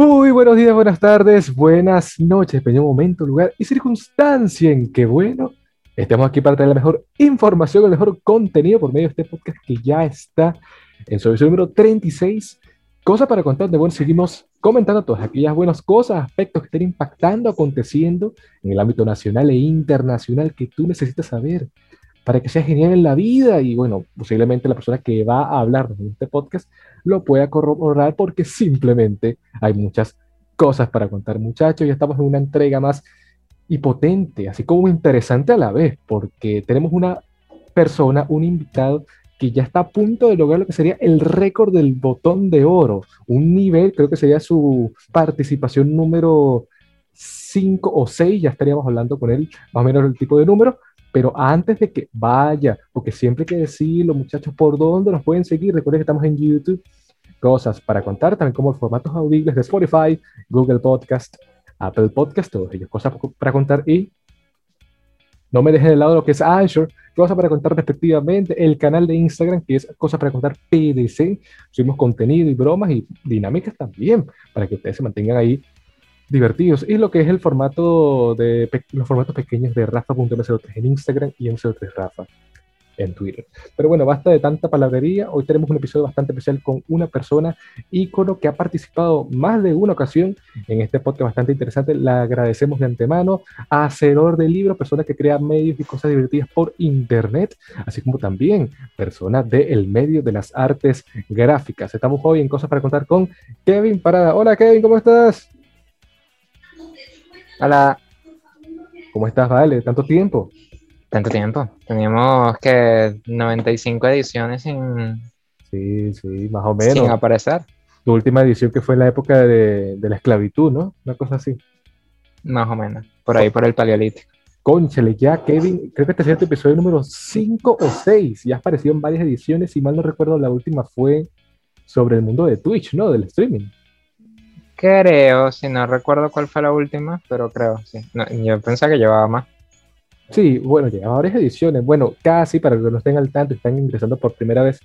Muy buenos días, buenas tardes, buenas noches, depende momento, lugar y circunstancia en que, bueno, estemos aquí para traer la mejor información, el mejor contenido por medio de este podcast que ya está en su episodio número 36. Cosa para contar, donde bueno, seguimos comentando todas aquellas buenas cosas, aspectos que estén impactando, aconteciendo en el ámbito nacional e internacional que tú necesitas saber para que sea genial en la vida y bueno, posiblemente la persona que va a hablar en este podcast lo pueda corroborar porque simplemente hay muchas cosas para contar muchachos. Y estamos en una entrega más y potente, así como interesante a la vez, porque tenemos una persona, un invitado que ya está a punto de lograr lo que sería el récord del botón de oro, un nivel, creo que sería su participación número 5 o 6, ya estaríamos hablando con él más o menos el tipo de número, pero antes de que vaya, porque siempre hay que decirlo, muchachos, por dónde nos pueden seguir. Recuerden que estamos en YouTube. Cosas para contar, también como formatos audibles de Spotify, Google Podcast, Apple Podcast, todos ellos. Cosas para contar y no me dejen de lado lo que es Azure, cosas para contar respectivamente, el canal de Instagram que es cosas para contar PDC, subimos contenido y bromas y dinámicas también, para que ustedes se mantengan ahí divertidos. Y lo que es el formato de los formatos pequeños de Rafa.m03 en Instagram y M03 Rafa en Twitter. Pero bueno, basta de tanta palabrería. Hoy tenemos un episodio bastante especial con una persona ícono que ha participado más de una ocasión en este podcast bastante interesante. La agradecemos de antemano. Hacedor de libros, persona que crea medios y cosas divertidas por internet, así como también persona del medio de las artes gráficas. Estamos hoy en Cosas para Contar con Kevin Parada. Hola Kevin, ¿cómo estás? Hola. ¿Cómo estás, Vale? ¿Tanto tiempo? Tanto tiempo. Teníamos que 95 ediciones sin. Sí, sí, más o menos. Sin aparecer. Tu última edición que fue en la época de, la esclavitud, ¿no? Una cosa así. Más o menos. Por ahí, por el paleolítico. Conchale, ya, Kevin, creo que este es tu episodio número 5 o 6. Ya has aparecido en varias ediciones. Si mal no recuerdo, la última fue sobre el mundo de Twitch, ¿no? Del streaming. Creo, si no recuerdo cuál fue la última, pero creo, sí. yo pensaba que llevaba más. Sí, bueno, llevaba varias ediciones. Bueno, casi, para que no estén al tanto, están ingresando por primera vez.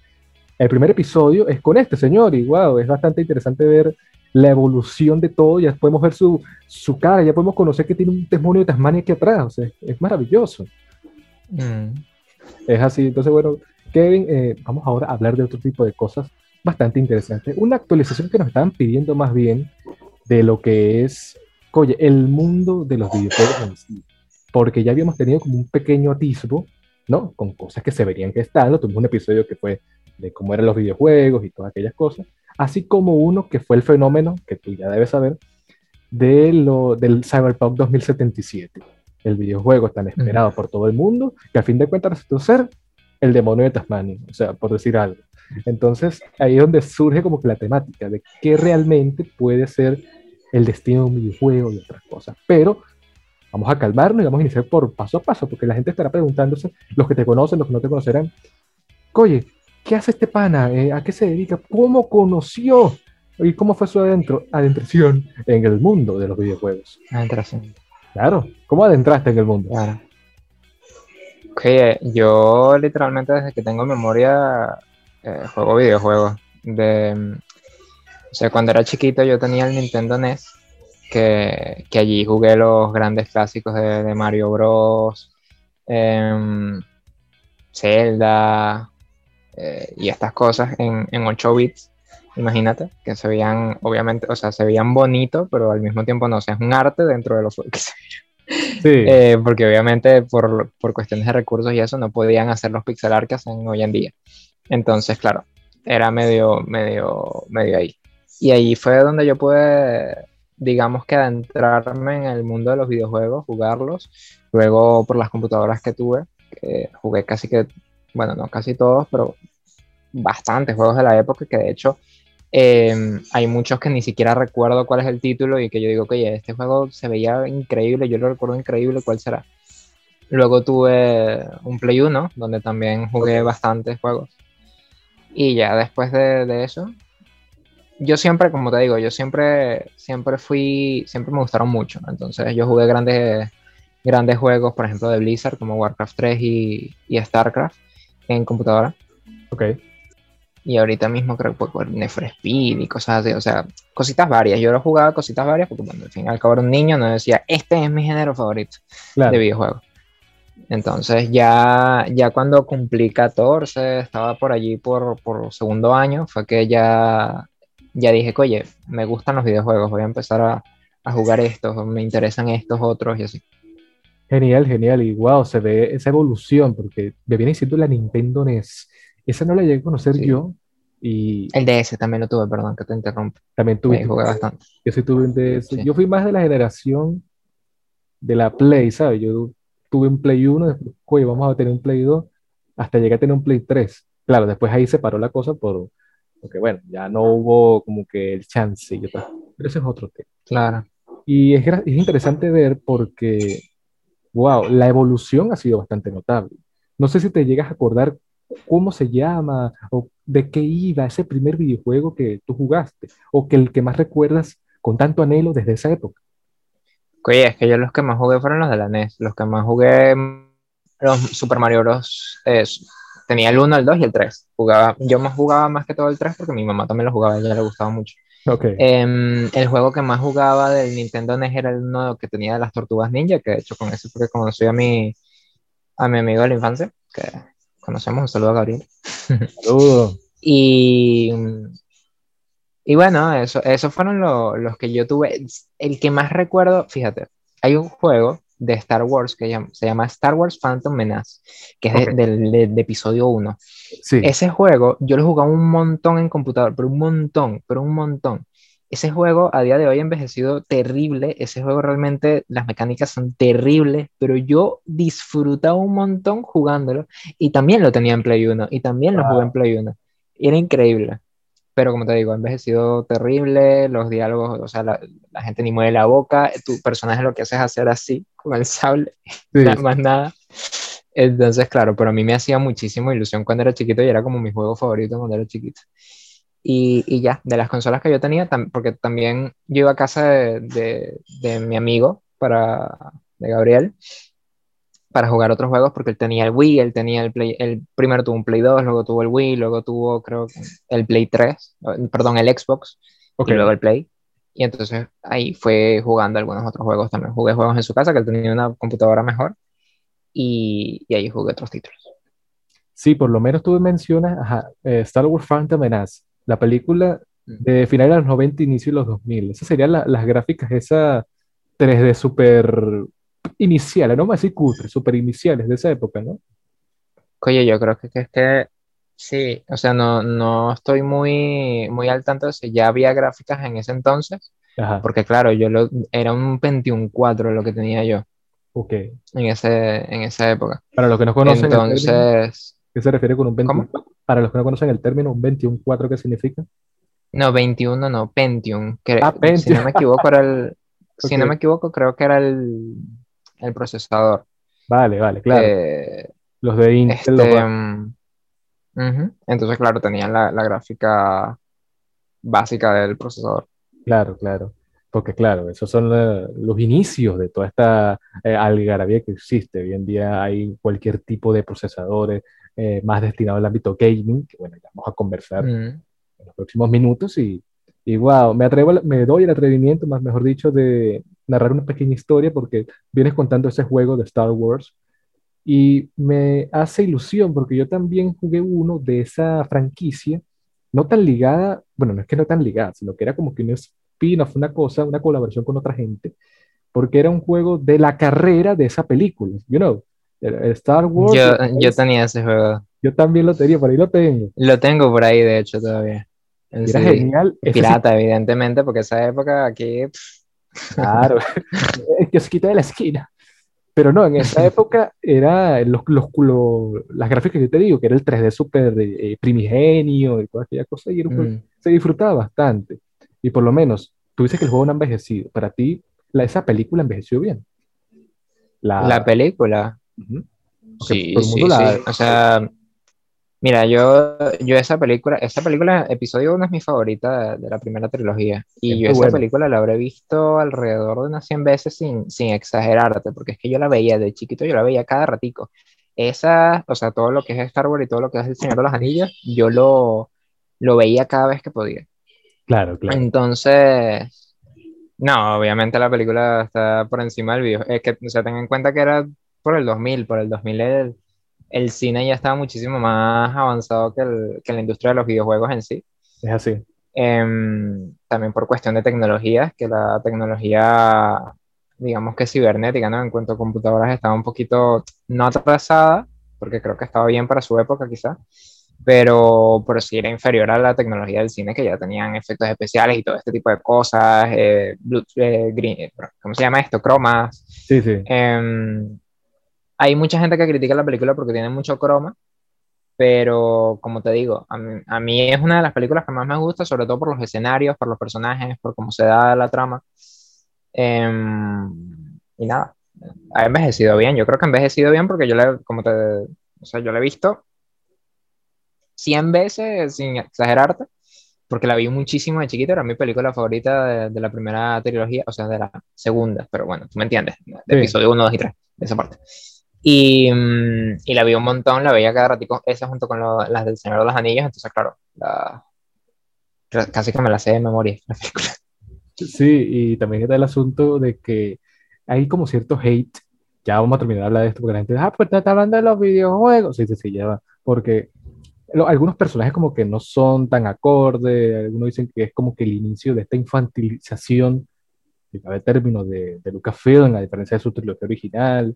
El primer episodio es con este señor y wow, es bastante interesante ver la evolución de todo. Ya podemos ver su, su cara, ya podemos conocer que tiene un demonio de Tasmania aquí atrás. O sea, es maravilloso. Mm. Es así. Entonces, bueno, Kevin, eh, vamos ahora a hablar de otro tipo de cosas bastante interesante. Una actualización que nos estaban pidiendo más bien de lo que es, oye, el mundo de los videojuegos en sí. Porque ya habíamos tenido como un pequeño atisbo, ¿no? Con cosas que se verían que están. Tuvimos un episodio que fue de cómo eran los videojuegos y todas aquellas cosas. Así como uno que fue el fenómeno, que tú ya debes saber, de lo, del Cyberpunk 2077. El videojuego tan esperado por todo el mundo, que a fin de cuentas resultó ser el demonio de Tasmania, o sea, por decir algo. Entonces, ahí es donde surge como que la temática de qué realmente puede ser el destino de un videojuego y otras cosas. Pero vamos a calmarnos y vamos a iniciar por paso a paso, porque la gente estará preguntándose, los que te conocen, los que no te conocerán, oye, ¿qué hace este pana? Eh, ¿A qué se dedica? ¿Cómo conoció? ¿Y cómo fue su adentro, adentración en el mundo de los videojuegos? Adentración. Claro, ¿cómo adentraste en el mundo? Claro. yo literalmente desde que tengo memoria eh, juego videojuegos. De, o sea, cuando era chiquito yo tenía el Nintendo NES, que, que allí jugué los grandes clásicos de, Mario Bros. Em, Zelda eh, y estas cosas en, en 8 bits. Imagínate, que se veían, obviamente, o sea, se veían bonitos, pero al mismo tiempo no, o sea, es un arte dentro de los que se Sí. Eh, porque obviamente por, por, cuestiones de recursos y eso no podían hacer los pixel art que hacen hoy en día. Entonces, claro, era medio, medio, medio ahí. Y ahí fue donde yo pude, digamos que adentrarme en el mundo de los videojuegos, jugarlos. Luego por las computadoras que tuve, jugué casi que, bueno, no casi todos, pero bastantes juegos de la época que de hecho em, hay muchos que ni siquiera recuerdo cuál es el título y que yo digo, oye, este juego se veía increíble, yo lo recuerdo increíble, ¿cuál será? Luego tuve un Play 1, donde también jugué bastantes juegos. Y ya después de, eso, yo siempre, como te digo, yo siempre, siempre fui, siempre me gustaron mucho. Entonces yo jugué grandes, grandes juegos, por ejemplo, de Blizzard, como Warcraft 3 y, y StarCraft en computadora. Ok. Y ahorita mismo creo que por Nefre Speed y cosas así, o sea, cositas varias. Yo lo jugaba cositas varias porque, bueno, al fin y al cabo era un niño, no decía, este es mi género favorito de videojuegos. Entonces ya, ya cuando cumplí 14, estaba por allí por, por segundo año, fue que ya, ya dije, oye, me gustan los videojuegos, voy a empezar a, a jugar estos, me interesan estos otros y así. Genial, genial, y wow, se ve esa evolución, porque me viene diciendo la Nintendo NES, esa no la llegué a conocer yo, y... El DS también lo tuve, perdón, que te interrumpo. También tuve. jugué bastante. Yo sí tuve un DS, yo fui más de la generación de la Play, ¿sabes? Yo tuve un Play 1, después, oye, vamos a tener un Play 2, hasta llegué a tener un Play 3. Claro, después ahí se paró la cosa por, porque bueno, ya no hubo como que el chance, y pero ese es otro tema. Claro. Y es, es interesante ver porque, wow, la evolución ha sido bastante notable. No sé si te llegas a acordar cómo se llama o de qué iba ese primer videojuego que tú jugaste o que el que más recuerdas con tanto anhelo desde esa época. Oye, es que yo los que más jugué fueron los de la NES. Los que más jugué, los Super Mario Bros. tenía el 1, el 2 y el 3. Jugaba, yo más jugaba más que todo el 3 porque mi mamá también lo jugaba, a ella le gustaba mucho. Okay. Em, el juego que más jugaba del Nintendo NES era el uno que tenía de las tortugas ninja, que de hecho con ese porque conocí a mi, a mi amigo de la infancia, que conocemos, un saludo a Gabriel. Saludo. y y bueno, eso, esos fueron los que yo tuve. El que más recuerdo, fíjate, hay un juego de Star Wars que se llama Star Wars Phantom Menace, que es del episodio 1. Sí. Ese juego yo lo jugaba un montón en computador, pero un montón, pero un montón. Ese juego a día de hoy ha envejecido terrible, ese juego realmente las mecánicas son terribles, pero yo disfrutaba un montón jugándolo y también lo tenía en Play 1 y también lo jugué en Play 1. era increíble pero como te digo, ha envejecido terrible, los diálogos, o sea, la, gente ni mueve la boca, tu personaje lo que hace es hacer así, con el sable, nada más nada. Entonces, claro, pero a mí me hacía muchísimo ilusión cuando era chiquito y era como mi juego favorito cuando era chiquito. Y, y ya, de las consolas que yo tenía, porque también yo iba a casa de, de, de mi amigo, para, de Gabriel, para jugar otros juegos porque él tenía el Wii, él tenía el Play, el primero tuvo un Play 2, luego tuvo el Wii, luego tuvo creo el Play 3, perdón, el Xbox y luego el Play. Y entonces ahí fue jugando algunos otros juegos también. Jugué juegos en su casa, que él tenía una computadora mejor y, y ahí jugué otros títulos. Sí, por lo menos tú mencionas eh, Star Wars Phantom Menace, la película de finales de los 90, inicio de los 2000. Esas serían las gráficas, esa 3D super iniciales, no más así cutre, super iniciales de esa época, ¿no? Oye, yo creo que, es que sí, o sea, no, no estoy muy, muy al tanto de si ya había gráficas en ese entonces, porque claro, yo lo, era un 21.4 lo que tenía yo. Ok. En, ese, en esa época. Para los que no conocen entonces, ¿qué se refiere con un 21? Para los que no conocen el término, un 21.4, ¿qué significa? No, 21 no, Pentium. Que, ah, Pentium. Si no me equivoco, era el, si no me equivoco, creo que era el el procesador. Vale, vale, claro. Eh, los de Intel. Este, mm, Entonces, claro, tenían la, gráfica básica del procesador. Claro, claro. Porque, claro, esos son los inicios de toda esta eh, algarabía que existe. Hoy en día hay cualquier tipo de procesadores eh, más destinados al ámbito gaming, que bueno, ya vamos a conversar en los próximos minutos y y wow, me, atrevo, me doy el atrevimiento, más mejor dicho, de narrar una pequeña historia porque vienes contando ese juego de Star Wars y me hace ilusión porque yo también jugué uno de esa franquicia, no tan ligada, bueno, no es que no tan ligada, sino que era como que un spin-off, una cosa, una colaboración con otra gente, porque era un juego de la carrera de esa película, you know, Star Wars. Yo, yo tenía ese juego. Yo también lo tenía, por ahí lo tengo. Lo tengo por ahí, de hecho, todavía. Era genial. Pirata, evidentemente, porque esa época aquí. Claro, se quita de la esquina. Pero no, en esa época era los, los, las gráficas que te digo, que era el 3D súper eh, primigenio y toda aquella cosa, y mm. se disfrutaba bastante. Y por lo menos, tú dices que el juego no ha envejecido. Para ti, la, esa película envejeció bien. La, la película. Sí, sí, sí. O sea, Mira, yo, yo esa película, esa película, episodio 1 es mi favorita de, la primera trilogía. Y yo esa película la habré visto alrededor de unas 100 veces sin, sin exagerarte, porque es que yo la veía de chiquito, yo la veía cada ratico. Esa, o sea, todo lo que es Star Wars y todo lo que es El Señor de los Anillos, yo lo, lo veía cada vez que podía. Claro, claro. Entonces, no, obviamente la película está por encima del video. Es que, o sea, ten en cuenta que era por el 2000, por el 2000 el, el cine ya estaba muchísimo más avanzado que, el, que la industria de los videojuegos en sí. Es así. Em, también por cuestión de tecnología, que la tecnología, digamos que cibernética, ¿no? En cuanto a computadoras estaba un poquito, no atrasada, porque creo que estaba bien para su época quizá, pero, pero sí era inferior a la tecnología del cine, que ya tenían efectos especiales y todo este tipo de cosas, eh, eh, green, ¿cómo se llama esto? Cromas. Sí, sí. Em, hay mucha gente que critica la película porque tiene mucho croma, pero como te digo, a mí, es una de las películas que más me gusta, sobre todo por los escenarios, por los personajes, por cómo se da la trama. Em, y nada, ha envejecido bien. Yo creo que ha envejecido bien porque yo le, como te, o sea, yo la he visto 100 veces, sin exagerarte, porque la vi muchísimo de chiquito, era mi película favorita de, la primera trilogía, o sea, de la segunda, pero bueno, tú me entiendes, de episodio 1, 2 y 3, de esa parte. Y, mm, y, la vi un montón, la veía cada ratito, esa junto con las del Señor de los Anillos, entonces claro, casi que me la sé de memoria la película. Sí, y también está el asunto de que hay como cierto hate, ya vamos a terminar de hablar de esto, porque la gente dice, ah, pues está hablando de los videojuegos, sí, sí, sí, ya va, porque algunos personajes como que no son tan acordes, algunos dicen que es como que el inicio de esta infantilización, de término de, de Lucasfilm, a diferencia de su trilogía original,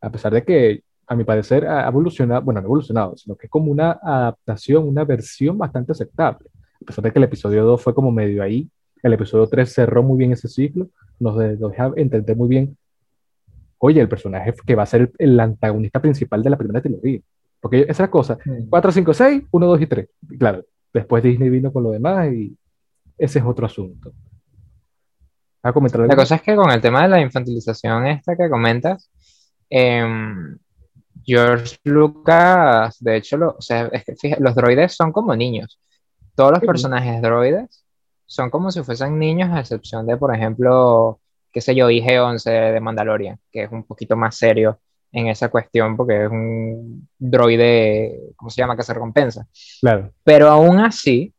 a pesar de que, a mi parecer, ha evolucionado, bueno, no ha evolucionado, sino que es como una adaptación, una versión bastante aceptable. A pesar de que el episodio 2 fue como medio ahí, el episodio 3 cerró muy bien ese ciclo, nos, deja entender muy bien, oye, el personaje que va a ser el, antagonista principal de la primera trilogía. Porque esa es la cosa, 4, 5, 6, 1, 2 y 3. Claro, después Disney vino con lo demás y ese es otro asunto. A comentar la cosa es que con el tema de la infantilización esta que comentas, Em, George Lucas, de hecho, o sea, es que los droides son como niños. Todos los personajes droides son como si fuesen niños, a excepción de, por ejemplo, qué sé yo, IG-11 de Mandalorian, que es un poquito más serio en esa cuestión porque es un droide, ¿cómo se llama?, que se recompensa. Claro. Pero aún así,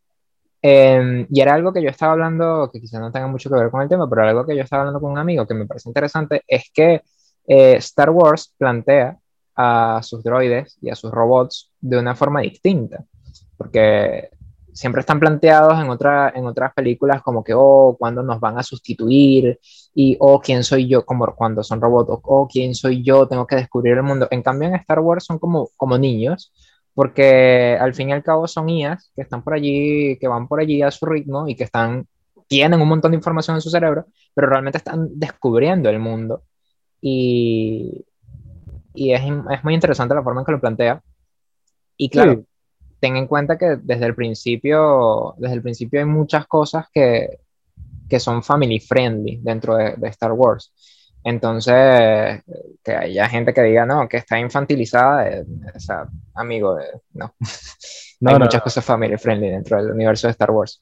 em, y era algo que yo estaba hablando, que quizás no tenga mucho que ver con el tema, pero algo que yo estaba hablando con un amigo que me parece interesante, es que eh, Star Wars plantea a sus droides y a sus robots de una forma distinta, porque siempre están planteados en, otra, en otras películas como que, oh, ¿cuándo nos van a sustituir? Y, oh, ¿quién soy yo? Como cuando son robots, oh, ¿quién soy yo? Tengo que descubrir el mundo. En cambio, en Star Wars son como, como niños, porque al fin y al cabo son IAs que están por allí, que van por allí a su ritmo y que están, tienen un montón de información en su cerebro, pero realmente están descubriendo el mundo y, y es, es, muy interesante la forma en que lo plantea. Y claro, ten en cuenta que desde el principio, desde el principio hay muchas cosas que, que son family friendly dentro de, de, Star Wars. Entonces, que haya gente que diga, no, que está infantilizada, eh, o sea, amigo, eh, no. no. hay muchas cosas family friendly dentro del universo de Star Wars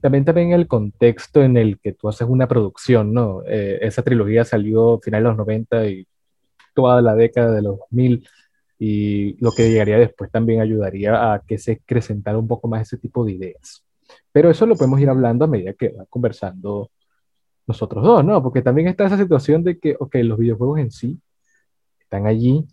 también también el contexto en el que tú haces una producción, ¿no? Eh, esa trilogía salió a finales de los 90 y toda la década de los 2000 y lo que llegaría después también ayudaría a que se acrecentara un poco más ese tipo de ideas. Pero eso lo podemos ir hablando a medida que va conversando nosotros dos, ¿no? Porque también está esa situación de que, ok, los videojuegos en sí están allí,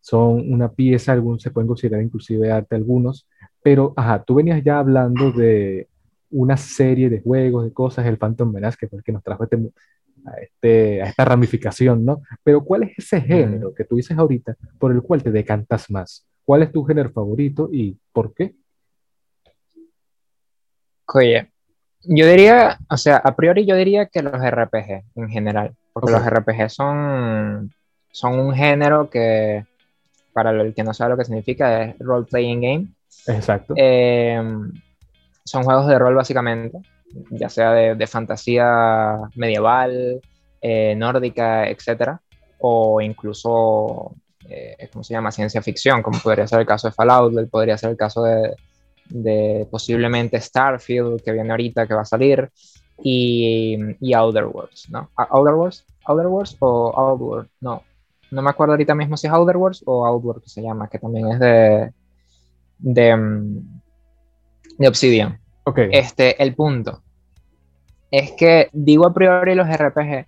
son una pieza, algunos se pueden considerar inclusive arte algunos, pero, ajá, tú venías ya hablando de una serie de juegos, de cosas, el Phantom Menace, que fue el que nos trajo este, a, este, a esta ramificación, ¿no? Pero ¿cuál es ese género que tú dices ahorita por el cual te decantas más? ¿Cuál es tu género favorito y por qué? Oye, yo diría, o sea, a priori yo diría que los RPG en general, porque los RPG son, son un género que, para el que no sabe lo que significa, es role playing game. Exacto. Eh, son juegos de rol básicamente, ya sea de, fantasía medieval, eh, nórdica, etc. O incluso, eh, ¿cómo se llama? Ciencia ficción, como podría ser el caso de Fallout, podría ser el caso de, posiblemente Starfield, que viene ahorita, que va a salir, y, y Outer Worlds, ¿no? ¿Outer Worlds? ¿Outer Worlds o Outworld? No, no me acuerdo ahorita mismo si es Outer Worlds o Outworld que se llama, que también es de, de, mm, De Obsidian. Ok. Este, el punto es que digo a priori los RPG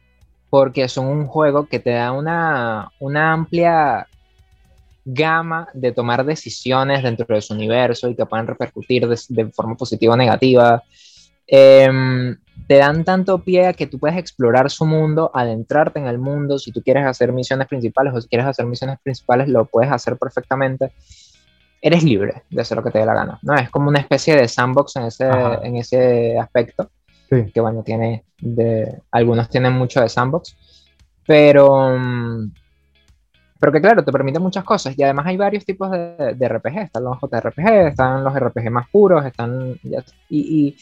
porque son un juego que te da una, una amplia gama de tomar decisiones dentro de su universo y que puedan repercutir de, forma positiva o negativa. Em, te dan tanto pie a que tú puedes explorar su mundo, adentrarte en el mundo. Si tú quieres hacer misiones principales o si quieres hacer misiones principales, lo puedes hacer perfectamente. Eres libre de hacer lo que te dé la gana. ¿no? Es como una especie de sandbox en ese, en ese aspecto. Que bueno, tiene de, algunos tienen mucho de sandbox. Pero, mm, pero que claro, te permite muchas cosas. Y además hay varios tipos de, de RPG. Están los JRPG, están los RPG más puros, están... y, y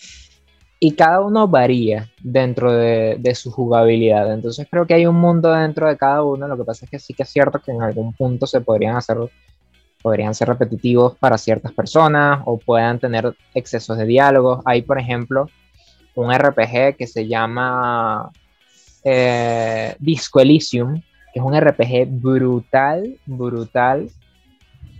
y cada uno varía dentro de, de, su jugabilidad. Entonces creo que hay un mundo dentro de cada uno. Lo que pasa es que sí que es cierto que en algún punto se podrían hacer, podrían ser repetitivos para ciertas personas o puedan tener excesos de diálogos. Hay, por ejemplo, un RPG que se llama eh, Disco Elysium, que es un RPG brutal, brutal,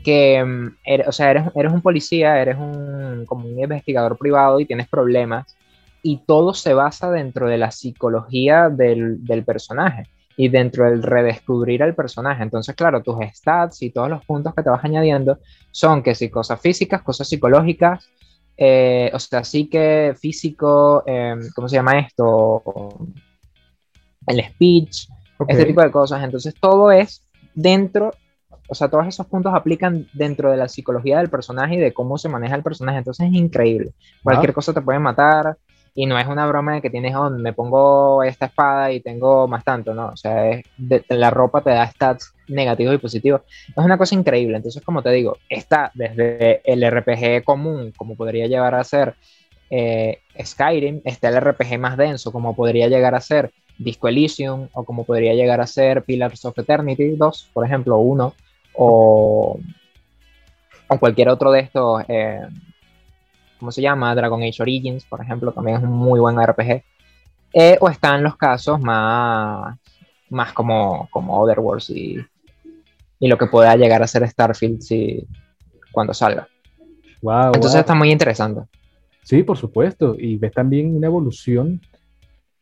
que, mm, o sea, eres, un policía, eres un, como un investigador privado y tienes problemas y todo se basa dentro de la psicología del, personaje y dentro del redescubrir al personaje. Entonces, claro, tus stats y todos los puntos que te vas añadiendo son que si cosas físicas, cosas psicológicas, eh, o sea, sí que físico, em, ¿cómo se llama esto? El speech, este tipo de cosas. Entonces, todo es dentro o sea, todos esos puntos aplican dentro de la psicología del personaje y de cómo se maneja el personaje. Entonces es increíble. Cualquier cosa te puede matar, y no es una broma de que tienes, oh, me pongo esta espada y tengo más tanto, ¿no? O sea, es la ropa te da stats negativos y positivos. Es una cosa increíble. Entonces, como te digo, está desde el RPG común, como podría llegar a ser eh, Skyrim, está el RPG más denso, como podría llegar a ser Disco Elysium, o como podría llegar a ser Pillars of Eternity 2, por ejemplo, uno, o, o cualquier otro de estos. Eh, ¿cómo se llama? Dragon Age Origins, por ejemplo, también es un muy buen RPG. Eh, o están los casos más, más como, como Otherworlds y, y lo que pueda llegar a ser Starfield si, cuando salga. Wow, Entonces está muy interesante. Sí, por supuesto. Y ves también una evolución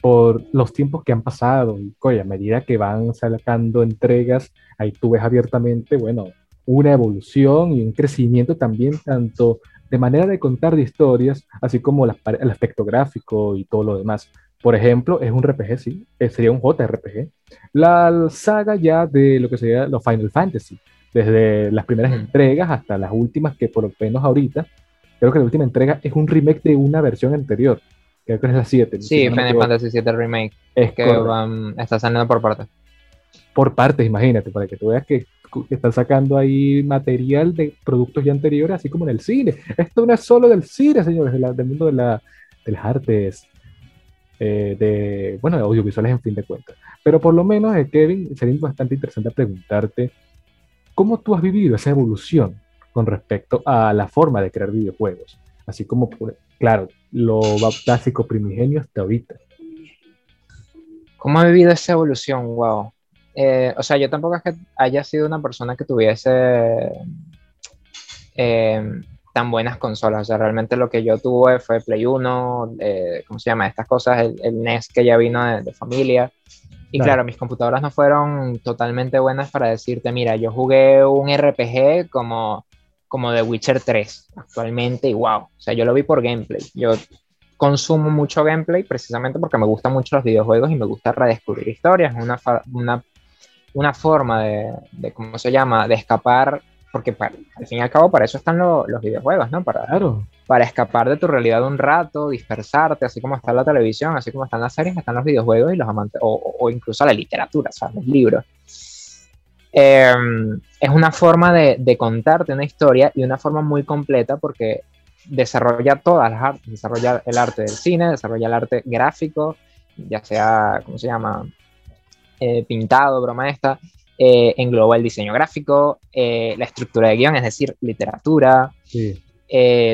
por los tiempos que han pasado. Y a medida que van sacando entregas, ahí tú ves abiertamente, bueno, una evolución y un crecimiento también tanto de manera de contar de historias, así como el aspecto gráfico y todo lo demás. Por ejemplo, es un RPG, sí, eh, sería un JRPG. La saga ya de lo que sería los Final Fantasy, desde las primeras entregas hasta las últimas, que por lo menos ahorita, creo que la última entrega es un remake de una versión anterior, creo que es la 7. Sí, Final Fantasy 7 Remake, es que está saliendo por partes. Por partes, imagínate, para que tú veas que están sacando ahí material de productos ya anteriores, así como en el cine. Esto no es solo del cine, señores, del mundo de, la, de las artes, eh, de, bueno, de audiovisuales en fin de cuentas. Pero por lo menos, eh, Kevin, sería bastante interesante preguntarte, ¿cómo tú has vivido esa evolución con respecto a la forma de crear videojuegos? Así como, claro, lo básico primigenio hasta ahorita. ¿Cómo ha vivido esa evolución? Wow. Eh, o sea, yo tampoco es que haya sido una persona que tuviese eh, tan buenas consolas. O sea, realmente lo que yo tuve fue Play 1, eh, ¿cómo se llama? Estas cosas, el, NES que ya vino de, familia. Y claro. mis computadoras no fueron totalmente buenas para decirte, mira, yo jugué un RPG como, como The Witcher 3 actualmente y wow. O sea, yo lo vi por gameplay. Yo consumo mucho gameplay precisamente porque me gustan mucho los videojuegos y me gusta redescubrir historias. Una, una una forma de, ¿cómo se llama?, de escapar, porque al fin y al cabo para eso están los videojuegos, ¿no? Para, para escapar de tu realidad un rato, dispersarte, así como está la televisión, así como están las series, están los videojuegos y los amantes, o, incluso la literatura, ¿sabes? Los libros. Em, es una forma de, de, contarte una historia y una forma muy completa porque desarrolla todas las artes, desarrolla el arte del cine, desarrolla el arte gráfico, ya sea, ¿cómo se llama? Eh, pintado, broma esta, eh, engloba el diseño gráfico, eh, la estructura de guion, es decir, literatura,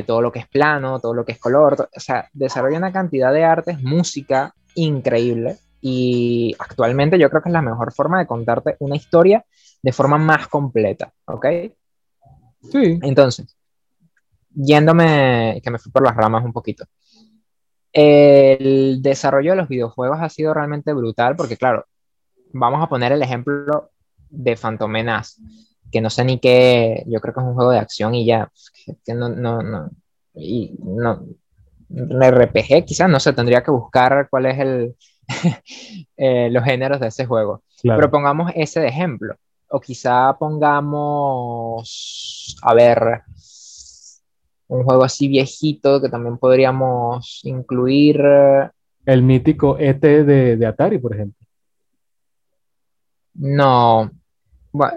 todo lo que es plano, todo lo que es color, o sea, desarrolla una cantidad de artes, música increíble y actualmente yo creo que es la mejor forma de contarte una historia de forma más completa, ¿ok? Sí. Entonces, yéndome, que me fui por las ramas un poquito. El desarrollo de los videojuegos ha sido realmente brutal porque, claro, vamos a poner el ejemplo de Phantom Menace, que no sé ni qué, yo creo que es un juego de acción y ya, que no, no, no, y no, RPG quizás, no sé, tendría que buscar cuál es el, eh, los géneros de ese juego. Pero pongamos ese de ejemplo. O quizá pongamos, a ver, un juego así viejito que también podríamos incluir. El mítico ET de, Atari, por ejemplo. No,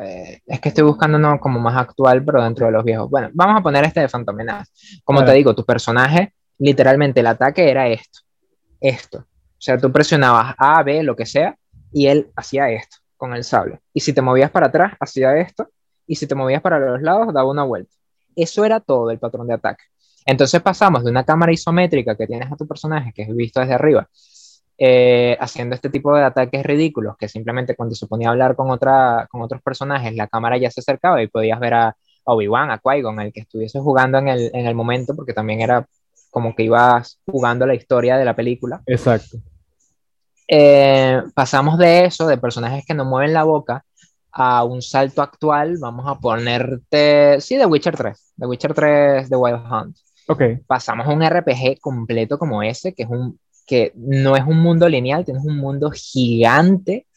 eh, es que estoy buscando uno como más actual, pero dentro de los viejos. Bueno, vamos a poner este de Phantom Menace. Como te digo, tu personaje, literalmente el ataque era esto, esto. O sea, tú presionabas A, B, lo que sea, y él hacía esto con el sable. Y si te movías para atrás, hacía esto, y si te movías para los lados, daba una vuelta. Eso era todo el patrón de ataque. Entonces pasamos de una cámara isométrica que tienes a tu personaje, que es visto desde arriba, eh, haciendo este tipo de ataques ridículos, que simplemente cuando se ponía a hablar con, otra, con otros personajes, la cámara ya se acercaba y podías ver a, Obi-Wan, a Qui-Gon, el que estuviese jugando en el, en el momento, porque también era como que ibas jugando la historia de la película. Exacto. Eh, pasamos de eso, de personajes que no mueven la boca, a un salto actual, vamos a ponerte, sí, The Witcher 3, The Witcher 3 The Wild Hunt. Ok. Pasamos a un RPG completo como ese, que, es un, que no es un mundo lineal, tienes un mundo gigante,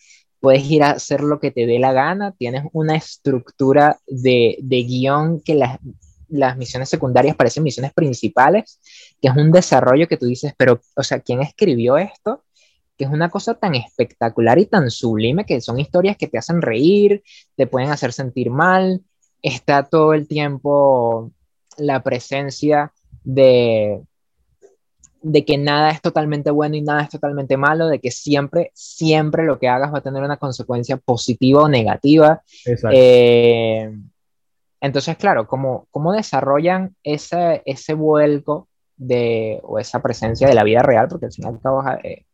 puedes ir a hacer lo que te dé la gana, tienes una estructura de, de guion que las, las misiones secundarias parecen misiones principales, que es un desarrollo que tú dices, pero, o sea, ¿quién escribió esto? que es una cosa tan espectacular y tan sublime que son historias que te hacen reír, te pueden hacer sentir mal, está todo el tiempo la presencia de, de que nada es totalmente bueno y nada es totalmente malo, de que siempre, siempre lo que hagas va a tener una consecuencia positiva o negativa. Eh, entonces, claro, ¿cómo, cómo desarrollan ese, ese vuelco de, o esa presencia de la vida real? Porque al final y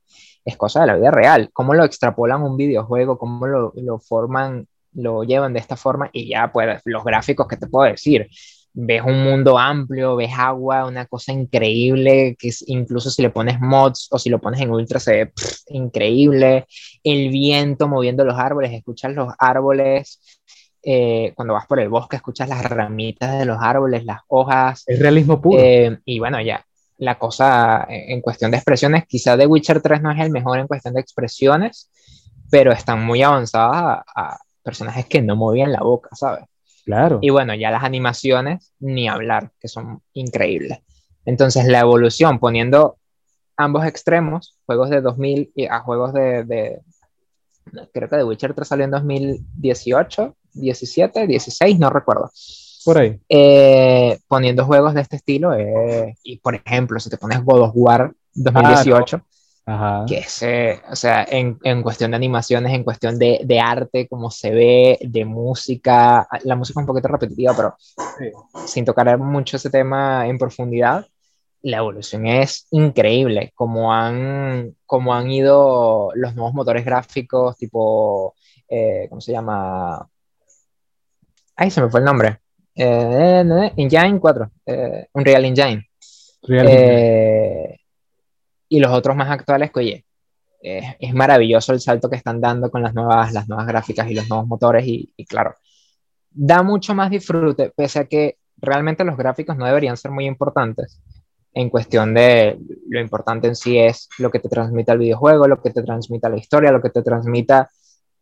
es cosa de la vida real. Cómo lo extrapolan un videojuego, cómo lo, lo forman, lo llevan de esta forma y ya, pues los gráficos que te puedo decir. Ves un mundo amplio, ves agua, una cosa increíble, que es, incluso si le pones mods o si lo pones en ultra se ve increíble. El viento moviendo los árboles, escuchas los árboles, eh, cuando vas por el bosque escuchas las ramitas de los árboles, las hojas. Es realismo puro. Eh, y bueno, ya, la cosa en cuestión de expresiones, quizá The Witcher 3 no es el mejor en cuestión de expresiones, pero están muy avanzadas a, personajes que no movían la boca, ¿sabes? Claro. Y bueno, ya las animaciones, ni hablar, que son increíbles. Entonces, la evolución, poniendo ambos extremos, juegos de 2000 a juegos de, de creo que The Witcher 3 salió en 2018, 17, 16, no recuerdo. Por ahí. Eh, poniendo juegos de este estilo, eh, y por ejemplo, si te pones God of War 2018, ah, que es, o sea, en, en, cuestión de animaciones, en cuestión de, de, arte, como se ve, de música, la música es un poquito repetitiva, pero sin tocar mucho ese tema en profundidad, la evolución es increíble, como han, como han ido los nuevos motores gráficos, tipo, eh, ¿cómo se llama? Ay, se me fue el nombre. Eh, Engine 4, eh, Unreal Engine. Eh, y los otros más actuales que, oye, es maravilloso el salto que están dando con las nuevas, las nuevas gráficas y los nuevos motores y, claro, da mucho más disfrute, pese a que realmente los gráficos no deberían ser muy importantes en cuestión de lo importante en sí es lo que te transmite el videojuego, lo que te transmite la historia, lo que te transmita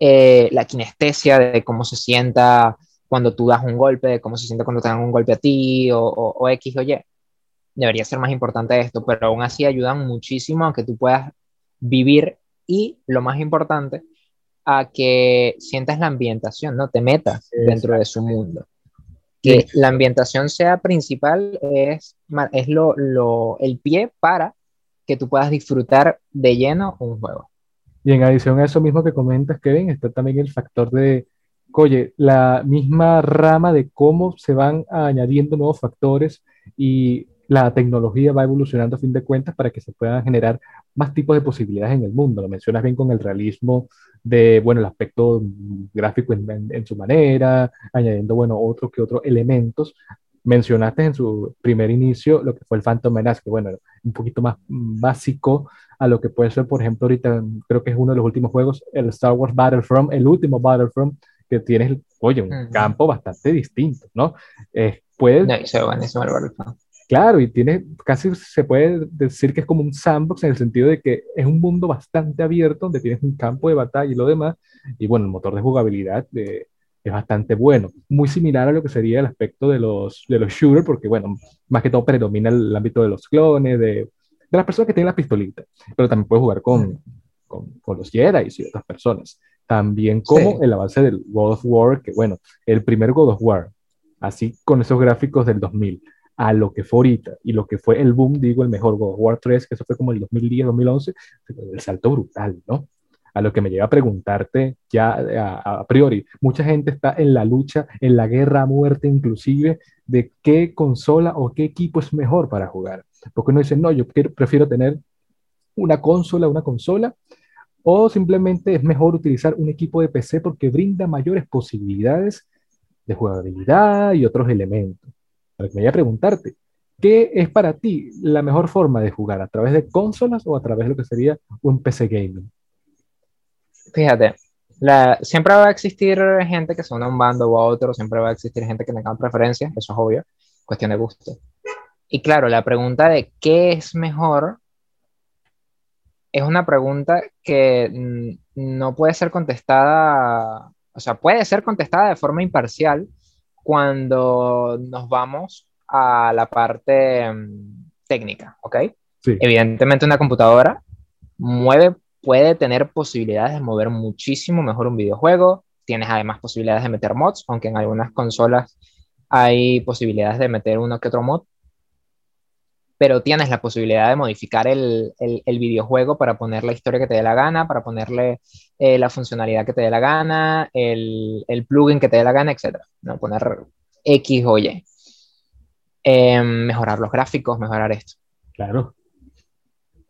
la kinestesia de cómo se sienta cuando tú das un golpe, cómo se siente cuando te dan un golpe a ti o, o, X o. Debería ser más importante esto, pero aún así ayudan muchísimo a que tú puedas vivir y, lo más importante, a que sientas la ambientación, no te metas dentro de su mundo. Que la ambientación sea principal es, es lo, lo, el pie para que tú puedas disfrutar de lleno un juego. Y en adición a eso mismo que comentas, Kevin, está también el factor de oye, la misma rama de cómo se van añadiendo nuevos factores y la tecnología va evolucionando a fin de cuentas para que se puedan generar más tipos de posibilidades en el mundo. Lo mencionas bien con el realismo de, bueno, el aspecto gráfico en, su manera, añadiendo, bueno, otros que otros elementos mencionaste en su primer inicio lo que fue el Phantom Menace, que bueno, un poquito más básico a lo que puede ser, por ejemplo, ahorita creo que es uno de los últimos juegos, el Star Wars Battlefront, el último Battlefront, que tienes, oye, un campo bastante distinto, ¿no? Eh, puede... Claro, y tiene, casi se puede decir que es como un sandbox en el sentido de que es un mundo bastante abierto donde tienes un campo de batalla y lo demás, y bueno, el motor de jugabilidad de, es bastante bueno. Muy similar a lo que sería el aspecto de los, de los shooters, porque, bueno, más que todo predomina el, ámbito de los clones, de, de, las personas que tienen la pistolita, pero también puedes jugar con, con, con los Jedi y otras personas. También como el avance del God of War, que, bueno, el primer God of War, así con esos gráficos del 2000, a lo que fue ahorita y lo que fue el boom, digo, el mejor God of War 3, que eso fue como el 2010, 2011, el salto brutal, ¿no? a lo que me lleva a preguntarte ya a, priori. Mucha gente está en la lucha, en la guerra a muerte inclusive, de qué consola o qué equipo es mejor para jugar. Porque uno dice, no, yo prefiero tener una consola, una consola, o simplemente es mejor utilizar un equipo de PC porque brinda mayores posibilidades de jugabilidad y otros elementos. Para que me vaya a preguntarte, ¿qué es para ti la mejor forma de jugar? ¿A través de consolas o a través de lo que sería un PC gaming? fíjate, la, siempre va a existir gente que se une a un bando o a otro, siempre va a existir gente que tenga preferencias, eso es obvio, cuestión de gusto. Y claro, la pregunta de qué es mejor es una pregunta que no puede ser contestada, o sea, puede ser contestada de forma imparcial cuando nos vamos a la parte mm, técnica, ¿ok? Evidentemente una computadora mueve puede tener posibilidades de mover muchísimo mejor un videojuego. Tienes además posibilidades de meter mods, aunque en algunas consolas hay posibilidades de meter uno que otro mod. Pero tienes la posibilidad de modificar el, el, videojuego para poner la historia que te dé la gana, para ponerle eh, la funcionalidad que te dé la gana, el, el, plugin que te dé la gana, etc. ¿no? Poner X o Y. Em, mejorar los gráficos, mejorar esto. Claro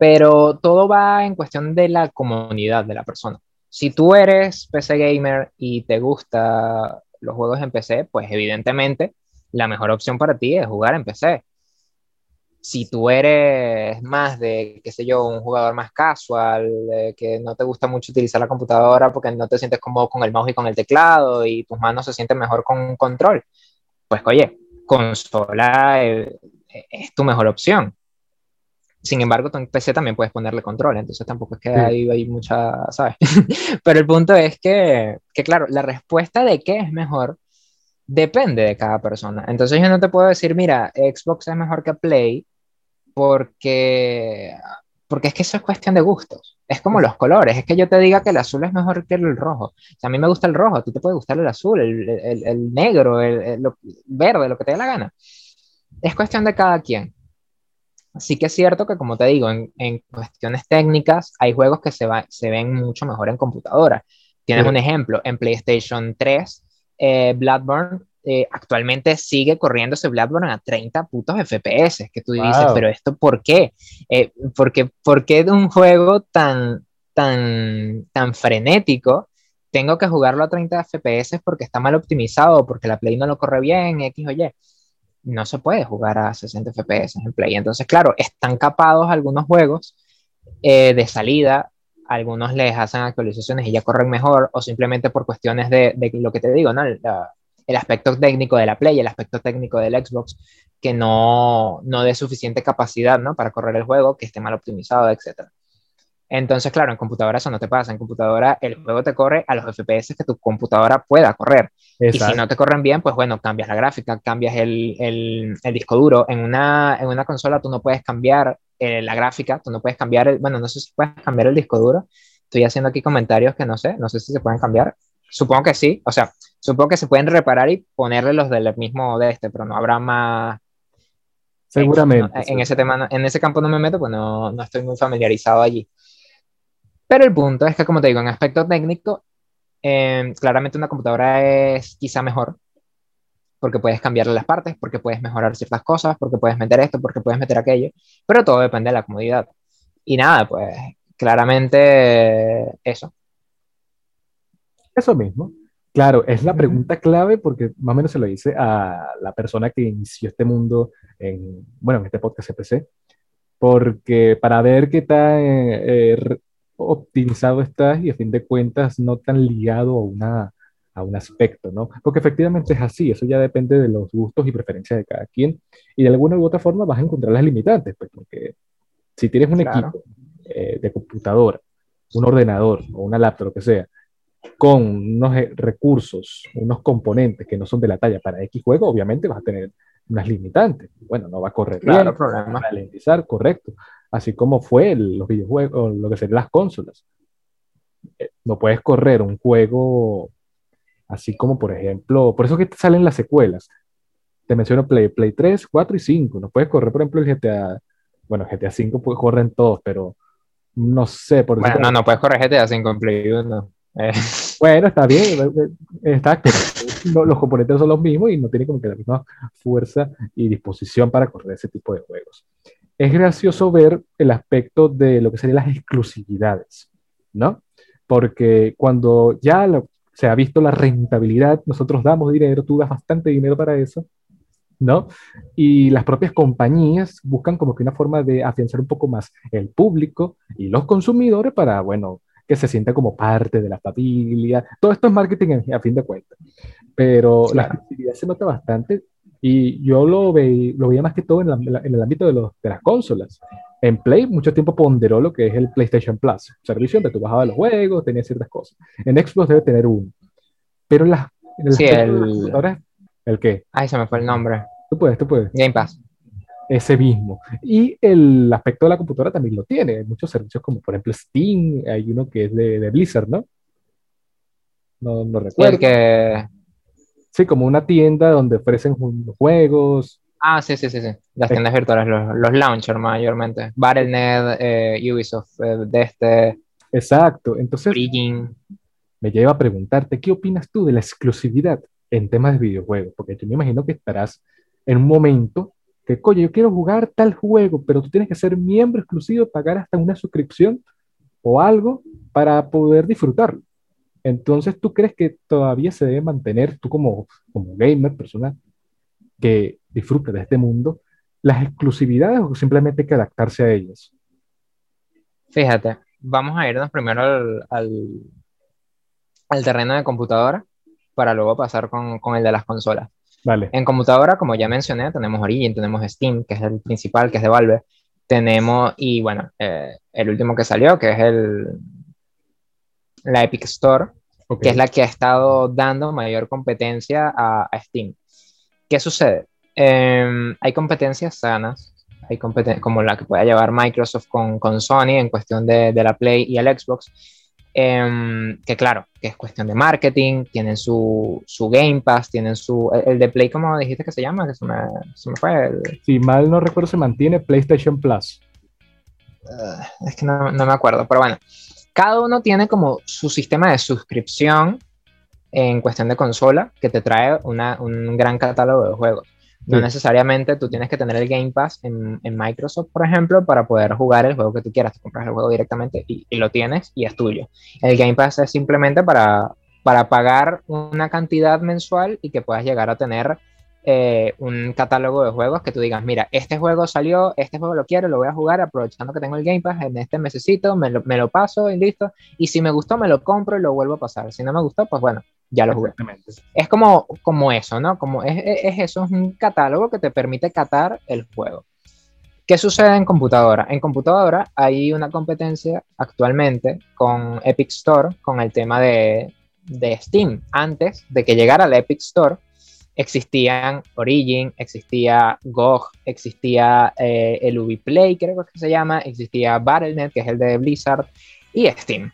pero todo va en cuestión de la comunidad de la persona. Si tú eres PC gamer y te gustan los juegos en PC, pues evidentemente la mejor opción para ti es jugar en PC. Si tú eres más de, qué sé yo, un jugador más casual, que no te gusta mucho utilizar la computadora porque no te sientes cómodo con el mouse y con el teclado y tus manos se sienten mejor con un control, pues oye, consola eh, es tu mejor opción. Sin embargo, en PC también puedes ponerle control, entonces tampoco es que ahí hay mucha, ¿sabes? Pero el punto es que, que, claro, la respuesta de qué es mejor depende de cada persona. Entonces yo no te puedo decir, mira, Xbox es mejor que Play porque, porque es que eso es cuestión de gustos. Es como los colores, es que yo te diga que el azul es mejor que el rojo. O sea, a mí me gusta el rojo, a ti te puede gustar el azul, el, el, el negro, el, el, verde, lo que te dé la gana. Es cuestión de cada quien. Sí que es cierto que, como te digo, en, en cuestiones técnicas hay juegos que se, va, se ven mucho mejor en computadora. Tienes un ejemplo, en PlayStation 3, eh, Bloodborne eh, actualmente sigue corriéndose Bloodborne a 30 putos FPS, que tú dices, pero esto ¿por qué? Eh, porque, ¿Por qué de un juego tan, tan, tan frenético tengo que jugarlo a 30 FPS porque está mal optimizado, porque la Play no lo corre bien, X o Y? no se puede jugar a 60 FPS en Play. Entonces, claro, están capados algunos juegos eh, de salida, algunos les hacen actualizaciones y ya corren mejor, o simplemente por cuestiones de, lo que te digo, ¿no? El aspecto técnico de la Play, el aspecto técnico del Xbox, que no, no dé suficiente capacidad, ¿no? Para correr el juego, que esté mal optimizado, etcétera. Entonces, claro, en computadora eso no te pasa. En computadora el juego te corre a los FPS que tu computadora pueda correr. Y si no te corren bien, pues bueno, cambias la gráfica, cambias el, el, el disco duro. En una, en una consola tú no puedes cambiar eh, la gráfica, tú no puedes cambiar, el, bueno, no sé si puedes cambiar el disco duro. Estoy haciendo aquí comentarios que no sé, no sé si se pueden cambiar. Supongo que sí, o sea, supongo que se pueden reparar y ponerle los del mismo de este, pero no habrá más, Seguramente. En, ese tema, en ese campo no me meto, pues no, no, estoy muy familiarizado allí. Pero el punto es que, como te digo, en aspecto técnico, em, claramente una computadora es quizá mejor, porque puedes cambiarle las partes, porque puedes mejorar ciertas cosas, porque puedes meter esto, porque puedes meter aquello, pero todo depende de la comodidad. Y nada, pues claramente eso. Eso mismo. Claro, es la pregunta clave porque más o menos se lo hice a la persona que inició este mundo en, bueno, en este podcast CPC, porque para ver qué tan eh, optimizado estás y a fin de cuentas no tan ligado a, una, a un aspecto, ¿no? Porque efectivamente es así, eso ya depende de los gustos y preferencias de cada quien y de alguna u otra forma vas a encontrar las limitantes, pues porque si tienes un equipo eh, de computadora, un ordenador o una laptop, lo que sea, con unos eh, recursos, unos componentes que no son de la talla para X juego, obviamente vas a tener unas limitantes. Bueno, no va a correr claro, bien, va a ralentizar, correcto. Así como fue los videojuegos, lo que serían las consolas. Eh, no puedes correr un juego así como, por ejemplo, por eso que salen las secuelas. Te menciono Play, Play 3, 4 y 5. No puedes correr, por ejemplo, el GTA. Bueno, GTA 5 puede correr en todos, pero no sé. Por bueno, no, no puedes correr GTA 5 en Play 1. Eh. Bueno, está bien, eh, eh, exacto. Los componentes son los mismos y no tiene como que la misma fuerza y disposición para correr ese tipo de juegos. Es gracioso ver el aspecto de lo que serían las exclusividades, ¿no? Porque cuando ya se ha visto la rentabilidad, nosotros damos dinero, tú das bastante dinero para eso, ¿no? Y las propias compañías buscan como que una forma de afianzar un poco más el público y los consumidores para, bueno, que se sienta como parte de la familia. Todo esto es marketing a fin de cuentas. Pero la accesibilidad se nota bastante y yo lo, ve, lo veía más que todo en, en el ámbito de, los, de, las consolas. En Play mucho tiempo ponderó lo que es el PlayStation Plus, servicio donde tú bajabas los juegos, tenías ciertas cosas. En Xbox debe tener uno. Pero en las... sí, el... ¿El qué? Ay, se me fue el nombre. Tú puedes, tú puedes. Game Pass ese mismo. Y el aspecto de la computadora también lo tiene. Hay muchos servicios como por ejemplo Steam, hay uno que es de, Blizzard, ¿no? No, no recuerdo. Sí, que... sí, como una tienda donde ofrecen juegos. Ah, sí, sí, sí, sí. Las tiendas virtuales, los, los launchers mayormente. Battle.net, eh, Ubisoft, eh, de este. Exacto. Entonces, Origin. me lleva a preguntarte, ¿qué opinas tú de la exclusividad en temas de videojuegos? Porque yo me imagino que estarás en un momento que, coño, yo quiero jugar tal juego, pero tú tienes que ser miembro exclusivo, pagar hasta una suscripción o algo para poder disfrutarlo. Entonces, ¿tú crees que todavía se debe mantener, tú como, como gamer, persona que disfruta de este mundo, las exclusividades o simplemente hay que adaptarse a ellas? Fíjate, vamos a irnos primero al, al, terreno de computadora para luego pasar con, con el de las consolas. En computadora, como ya mencioné, tenemos Origin, tenemos Steam, que es el principal, que es de Valve. Tenemos, y bueno, eh, el último que salió, que es el, la Epic Store, que es la que ha estado dando mayor competencia a, Steam. ¿Qué sucede? Em, hay competencias sanas, hay como la que pueda llevar Microsoft con, con Sony en cuestión de, de, la Play y el Xbox, Em, que claro, que es cuestión de marketing, tienen su, su Game Pass, tienen su... El, de Play, como dijiste que se llama? Que se me, se me fue. Si mal no recuerdo, se mantiene PlayStation Plus. Uh, es que no, no, me acuerdo, pero bueno, cada uno tiene como su sistema de suscripción en cuestión de consola que te trae una, un gran catálogo de juegos. No necesariamente tú tienes que tener el Game Pass en, en, Microsoft, por ejemplo, para poder jugar el juego que tú quieras. Tú compras el juego directamente y, lo tienes y es tuyo. El Game Pass es simplemente para, para pagar una cantidad mensual y que puedas llegar a tener eh, un catálogo de juegos que tú digas, mira, este juego salió, este juego lo quiero, lo voy a jugar aprovechando que tengo el Game Pass en este mesecito, me lo, me lo paso y listo. Y si me gustó, me lo compro y lo vuelvo a pasar. Si no me gustó, pues bueno, ya lo jugué. Es como, como eso, ¿no? Como es, es, eso, es un catálogo que te permite catar el juego. ¿Qué sucede en computadora? En computadora hay una competencia actualmente con Epic Store, con el tema de, de Steam. Antes de que llegara la Epic Store, existían Origin, existía GOG, existía eh, el Ubiplay, creo que se llama, existía Battle.net, que es el de Blizzard, y Steam.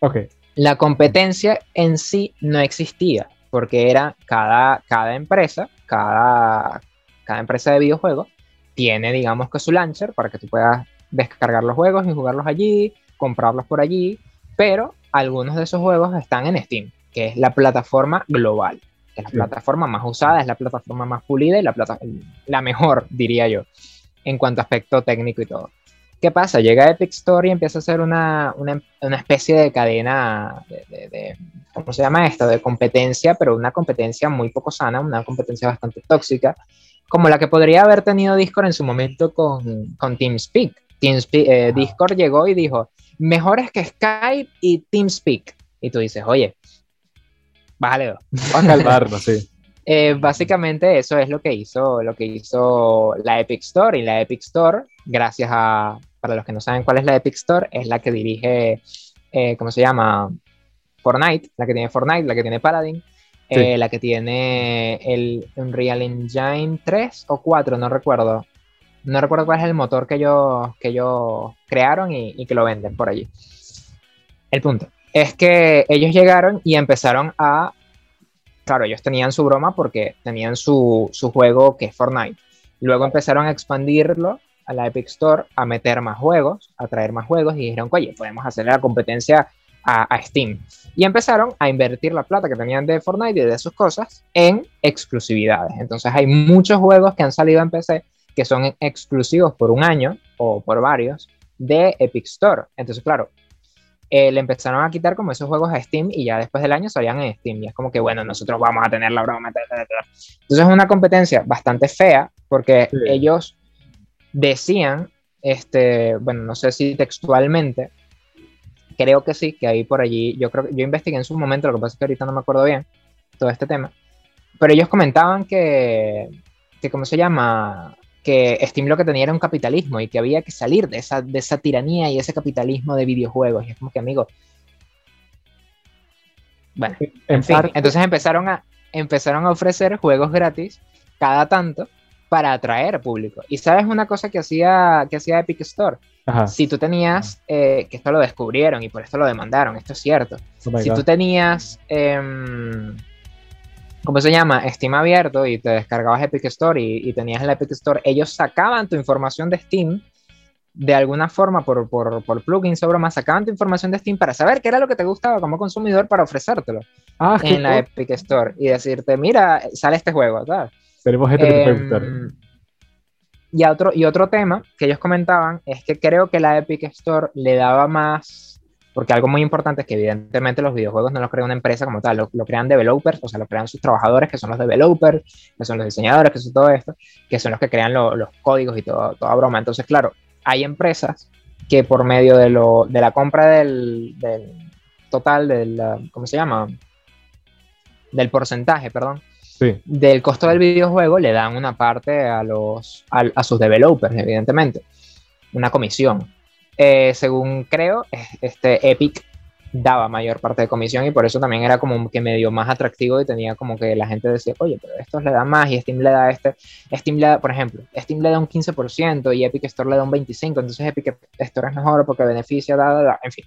Okay. La competencia en sí no existía, porque era cada, cada empresa, cada, cada empresa de videojuegos, tiene, digamos que su launcher para que tú puedas descargar los juegos y jugarlos allí, comprarlos por allí, pero algunos de esos juegos están en Steam, que es la plataforma global, que es la plataforma más usada, es la plataforma más pulida y la, plata la mejor, diría yo, en cuanto a aspecto técnico y todo. ¿Qué pasa? Llega Epic Store y empieza a ser una, una, una especie de cadena de, de, ¿cómo se llama esto? De competencia, pero una competencia muy poco sana, una competencia bastante tóxica, como la que podría haber tenido Discord en su momento con, con TeamSpeak. TeamSpeak eh, Discord llegó y dijo, mejor es que Skype y TeamSpeak. Y tú dices, oye, bájale Va a calmarnos, sí. Eh, básicamente eso es lo que hizo, lo que hizo la Epic Store y la Epic Store, gracias a, para los que no saben cuál es la Epic Store, es la que dirige, eh, ¿cómo se llama? Fortnite, la que tiene Fortnite, la que tiene Paladin, eh, la que tiene el Unreal Engine 3 o 4, no recuerdo. No recuerdo cuál es el motor que ellos, que ellos crearon y, y que lo venden por allí. El punto es que ellos llegaron y empezaron a claro, ellos tenían su broma porque tenían su, su, juego que es Fortnite. Luego empezaron a expandirlo a la Epic Store, a meter más juegos, a traer más juegos y dijeron, oye, podemos hacer la competencia a, a, Steam. Y empezaron a invertir la plata que tenían de Fortnite y de sus cosas en exclusividades. Entonces hay muchos juegos que han salido en PC que son exclusivos por un año o por varios de Epic Store. Entonces, claro, eh, le empezaron a quitar como esos juegos a Steam y ya después del año salían en Steam. Y es como que, bueno, nosotros vamos a tener la broma. Entonces es una competencia bastante fea porque ellos decían, este, bueno, no sé si textualmente, creo que sí, que ahí por allí, yo creo que yo investigué en su momento, lo que pasa es que ahorita no me acuerdo bien todo este tema, pero ellos comentaban que, que ¿cómo se llama? que Steam lo que tenía era un capitalismo y que había que salir de esa, de esa tiranía y ese capitalismo de videojuegos. Y es como que, amigo. Bueno, en fin, entonces empezaron a, empezaron a ofrecer juegos gratis cada tanto para atraer público. Y sabes una cosa que hacía, que hacía Epic Store. Si tú tenías, eh, que esto lo descubrieron y por esto lo demandaron, esto es cierto. Oh si tú tenías. Em, ¿cómo se llama? Steam abierto y te descargabas Epic Store y, tenías la Epic Store, ellos sacaban tu información de Steam de alguna forma por, por, por plugins o bromas, sacaban tu información de Steam para saber qué era lo que te gustaba como consumidor para ofrecértelo ah, en la Epic Store y decirte, mira, sale este juego, ¿sabes? Tenemos gente que em, Y otro, y otro tema que ellos comentaban es que creo que la Epic Store le daba más porque algo muy importante es que evidentemente los videojuegos no los crea una empresa como tal, lo, crean developers, o sea, lo crean sus trabajadores, que son los developers, que son los diseñadores, que son todo esto, que son los que crean los códigos y todo, toda broma. Entonces, claro, hay empresas que por medio de, lo, de la compra del, del total, del, ¿cómo se llama? Del porcentaje, perdón, Sí. del costo del videojuego le dan una parte a, los, a, sus developers, evidentemente, una comisión. Eh, según creo, este Epic daba mayor parte de comisión y por eso también era como que medio más atractivo y tenía como que la gente decía, oye, pero esto le da más y Steam le da este, Steam le da, por ejemplo, Steam le da un 15% y Epic Store le da un 25%, entonces Epic Store es mejor porque beneficia, da, en fin.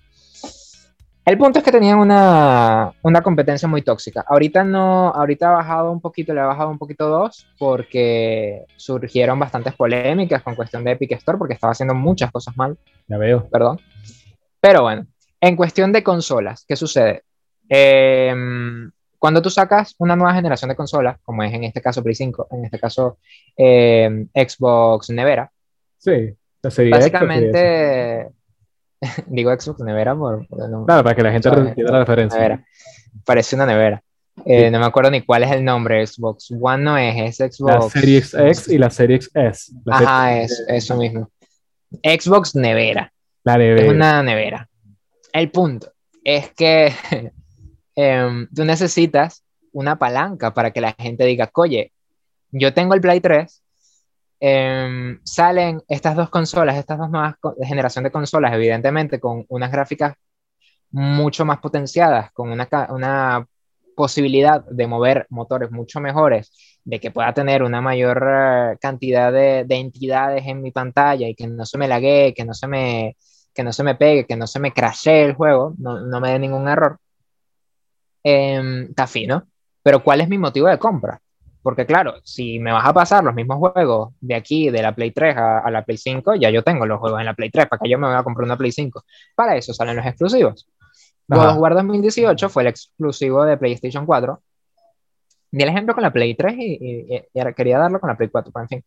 El punto es que tenían una, una, competencia muy tóxica. Ahorita no, ahorita ha bajado un poquito, le ha bajado un poquito dos, porque surgieron bastantes polémicas con cuestión de Epic Store, porque estaba haciendo muchas cosas mal. Ya veo. Perdón. Pero bueno, en cuestión de consolas, ¿qué sucede? Em, cuando tú sacas una nueva generación de consolas, como es en este caso Play 5, en este caso em, Xbox Nevera. Sí, básicamente Digo Xbox nevera por, Claro, para que la gente entienda la referencia. Parece una nevera. Eh, no me acuerdo ni cuál es el nombre. Xbox One no es, es Xbox. La Series X y la Series S. Ajá, es eso mismo. Xbox nevera. La nevera. Es una nevera. El punto es que em, tú necesitas una palanca para que la gente diga, oye, yo tengo el Play 3 Em, salen estas dos consolas, estas dos nuevas generación de consolas, evidentemente con unas gráficas mucho más potenciadas, con una, una posibilidad de mover motores mucho mejores, de que pueda tener una mayor eh, cantidad de, de, entidades en mi pantalla y que no se me lague, que no se me, que no se me pegue, que no se me crashee el juego, no, no me dé ningún error, eh, está fino. Pero ¿cuál es mi motivo de compra? Porque claro, si me vas a pasar los mismos juegos de aquí, de la Play 3 a, la Play 5, ya yo tengo los juegos en la Play 3, ¿para que yo me voy a comprar una Play 5? Para eso salen los exclusivos. God of War 2018 fue el exclusivo de PlayStation 4. Di el ejemplo con la Play 3 y, quería darlo con la Play 4, pero en fin.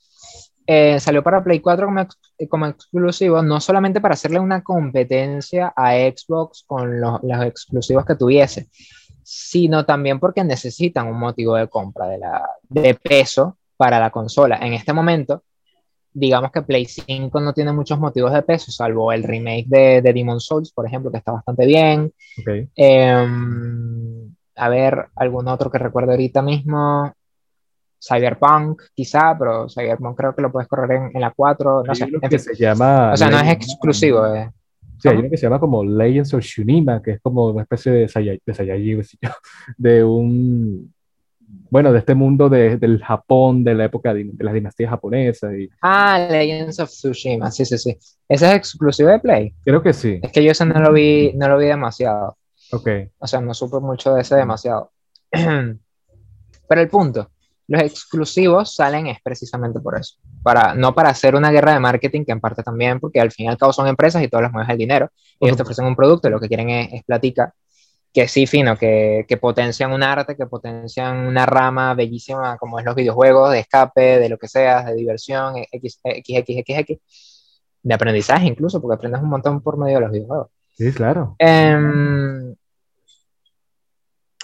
eh, salió para Play 4 como, como, exclusivo, no solamente para hacerle una competencia a Xbox con los, los, exclusivos que tuviese, sino también porque necesitan un motivo de compra de, la, de peso para la consola. En este momento, digamos que Play 5 no tiene muchos motivos de peso, salvo el remake de, de Demon Souls, por ejemplo, que está bastante bien. Em, a ver, algún otro que recuerdo ahorita mismo. Cyberpunk, quizá, pero Cyberpunk creo que lo puedes correr en, la 4, no sé. se llama o sea, no es exclusivo. Eh. Sí, hay uno que se llama como Legends of Shunima, que es como una especie de, de, de un bueno, de este mundo del Japón, de la época de, las dinastías japonesas. Y... Ah, Legends of Tsushima, sí, sí, sí. ¿Ese es exclusivo de Play? Creo que sí. Es que yo ese no lo vi, no lo vi demasiado. Ok. O sea, no supe mucho de ese demasiado. Pero el punto, los exclusivos salen es precisamente por eso. Para, no para hacer una guerra de marketing, que en parte también, porque al fin y al cabo son empresas y todos les mueves el dinero. Ellos te ofrecen un producto y lo que quieren es, es platica que sí, fino, que, que, potencian un arte, que potencian una rama bellísima como es los videojuegos, de escape, de lo que sea, de diversión, X, X, X, X, X, de aprendizaje incluso, porque aprendes un montón por medio de los videojuegos. Sí, claro. Em,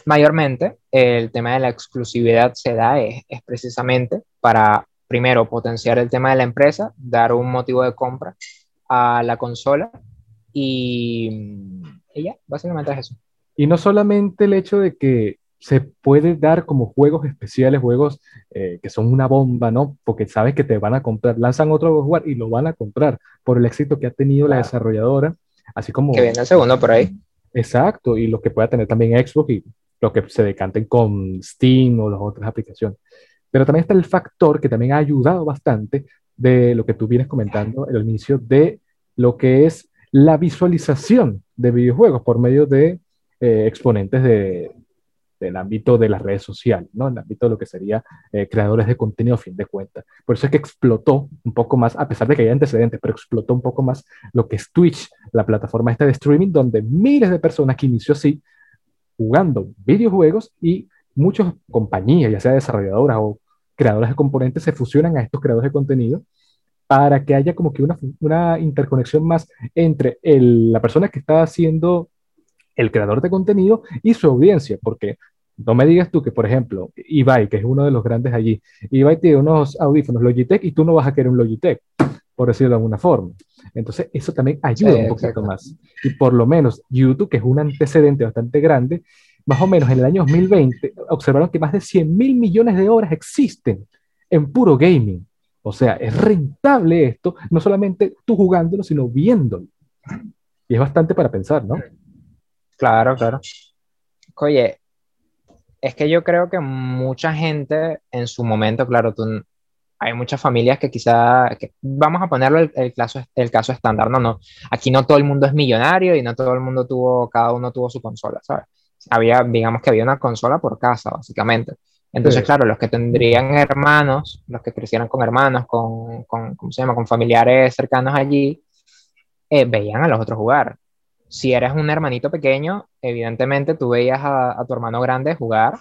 mayormente, el tema de la exclusividad se da es, es, precisamente para, primero, potenciar el tema de la empresa, dar un motivo de compra a la consola y, y ya, básicamente es eso. Y no solamente el hecho de que se puede dar como juegos especiales, juegos eh, que son una bomba, ¿no? Porque sabes que te van a comprar, lanzan otro juego y lo van a comprar por el éxito que ha tenido la desarrolladora, así como... Que viene el segundo por ahí. Exacto, y lo que pueda tener también Xbox y lo que se decanten con Steam o las otras aplicaciones. Pero también está el factor que también ha ayudado bastante de lo que tú vienes comentando al inicio de lo que es la visualización de videojuegos por medio de eh, exponentes del ámbito de las redes sociales, ¿no? En el ámbito de lo que sería eh, creadores de contenido a fin de cuentas. Por eso es que explotó un poco más, a pesar de que hay antecedentes, pero explotó un poco más lo que es Twitch, la plataforma esta de streaming, donde miles de personas que inició así, jugando videojuegos y muchas compañías, ya sea desarrolladoras o creadoras de componentes, se fusionan a estos creadores de contenido para que haya como que una, interconexión más entre la persona que está haciendo el creador de contenido y su audiencia, porque no me digas tú que, por ejemplo, Ibai, que es uno de los grandes allí, Ibai tiene unos audífonos Logitech y tú no vas a querer un Logitech, por decirlo de alguna forma. Entonces, eso también ayuda un poquito más. Y por lo menos YouTube, que es un antecedente bastante grande, más o menos en el año 2020 observaron que más de 100 mil millones de horas existen en puro gaming. O sea, es rentable esto, no solamente tú jugándolo, sino viéndolo. Y es bastante para pensar, ¿no? Claro, claro. Oye, es que yo creo que mucha gente en su momento, claro, tú, hay muchas familias que quizá, vamos a ponerlo el, el, caso, el caso estándar, no, no, aquí no todo el mundo es millonario y no todo el mundo tuvo, cada uno tuvo su consola, ¿sabes? Había, digamos que había una consola por casa, básicamente. Entonces, claro, los que tendrían hermanos, los que crecieran con hermanos, con, con ¿cómo se llama?, con familiares cercanos allí, eh, veían a los otros jugar si eres un hermanito pequeño, evidentemente tú veías a, tu hermano grande jugar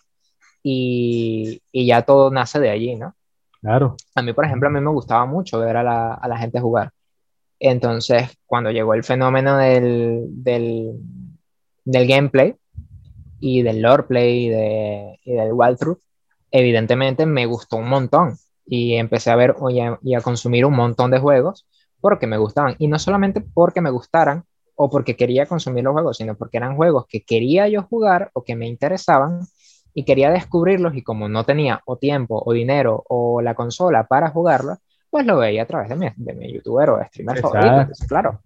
y, y, ya todo nace de allí, ¿no? Claro. A mí, por ejemplo, a mí me gustaba mucho ver a la, a la gente jugar. Entonces, cuando llegó el fenómeno del, del, del gameplay y del lore play y, de, y del walkthrough, evidentemente me gustó un montón y empecé a ver y a, y a consumir un montón de juegos porque me gustaban. Y no solamente porque me gustaran, o porque quería consumir los juegos, sino porque eran juegos que quería yo jugar o que me interesaban y quería descubrirlos y como no tenía o tiempo o dinero o la consola para jugarlos, pues lo veía a través de mi, de mi youtuber o streamer favorito, claro.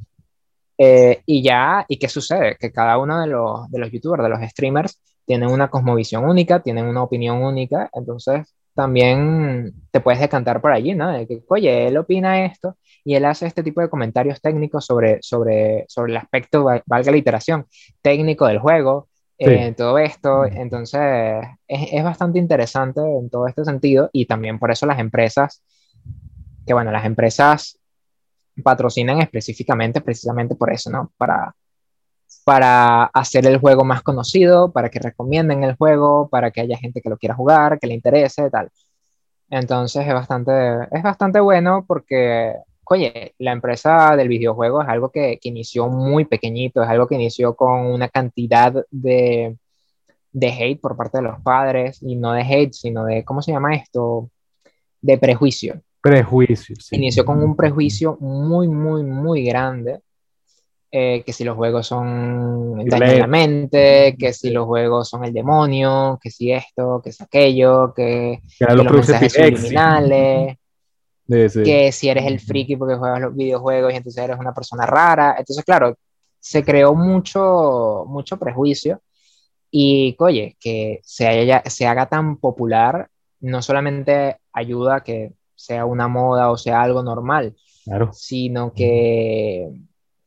Eh, y ya, ¿y qué sucede? Que cada uno de los, de los youtubers, de los streamers, tienen una cosmovisión única, tienen una opinión única, entonces también te puedes decantar por allí, ¿no? De que, oye, él opina esto y él hace este tipo de comentarios técnicos sobre, sobre, sobre el aspecto, valga la iteración, técnico del juego, eh, todo esto. Entonces, es, es, bastante interesante en todo este sentido y también por eso las empresas, que bueno, las empresas patrocinan específicamente, precisamente por eso, ¿no? Para, para hacer el juego más conocido, para que recomienden el juego, para que haya gente que lo quiera jugar, que le interese, tal. Entonces es bastante, es bastante bueno porque, oye, la empresa del videojuego es algo que, que inició muy pequeñito, es algo que inició con una cantidad de, de hate por parte de los padres, y no de hate, sino de, ¿cómo se llama esto? De prejuicio. Prejuicio, sí. Inició con un prejuicio muy, muy, muy grande eh, que si los juegos son dañan la mente, que si los juegos son el demonio, que si esto, que si aquello, que, los, mensajes subliminales, que si eres el friki porque juegas los videojuegos y entonces eres una persona rara. Entonces, claro, se creó mucho, mucho prejuicio y, oye, que se, haya, se haga tan popular no solamente ayuda a que sea una moda o sea algo normal, claro. sino que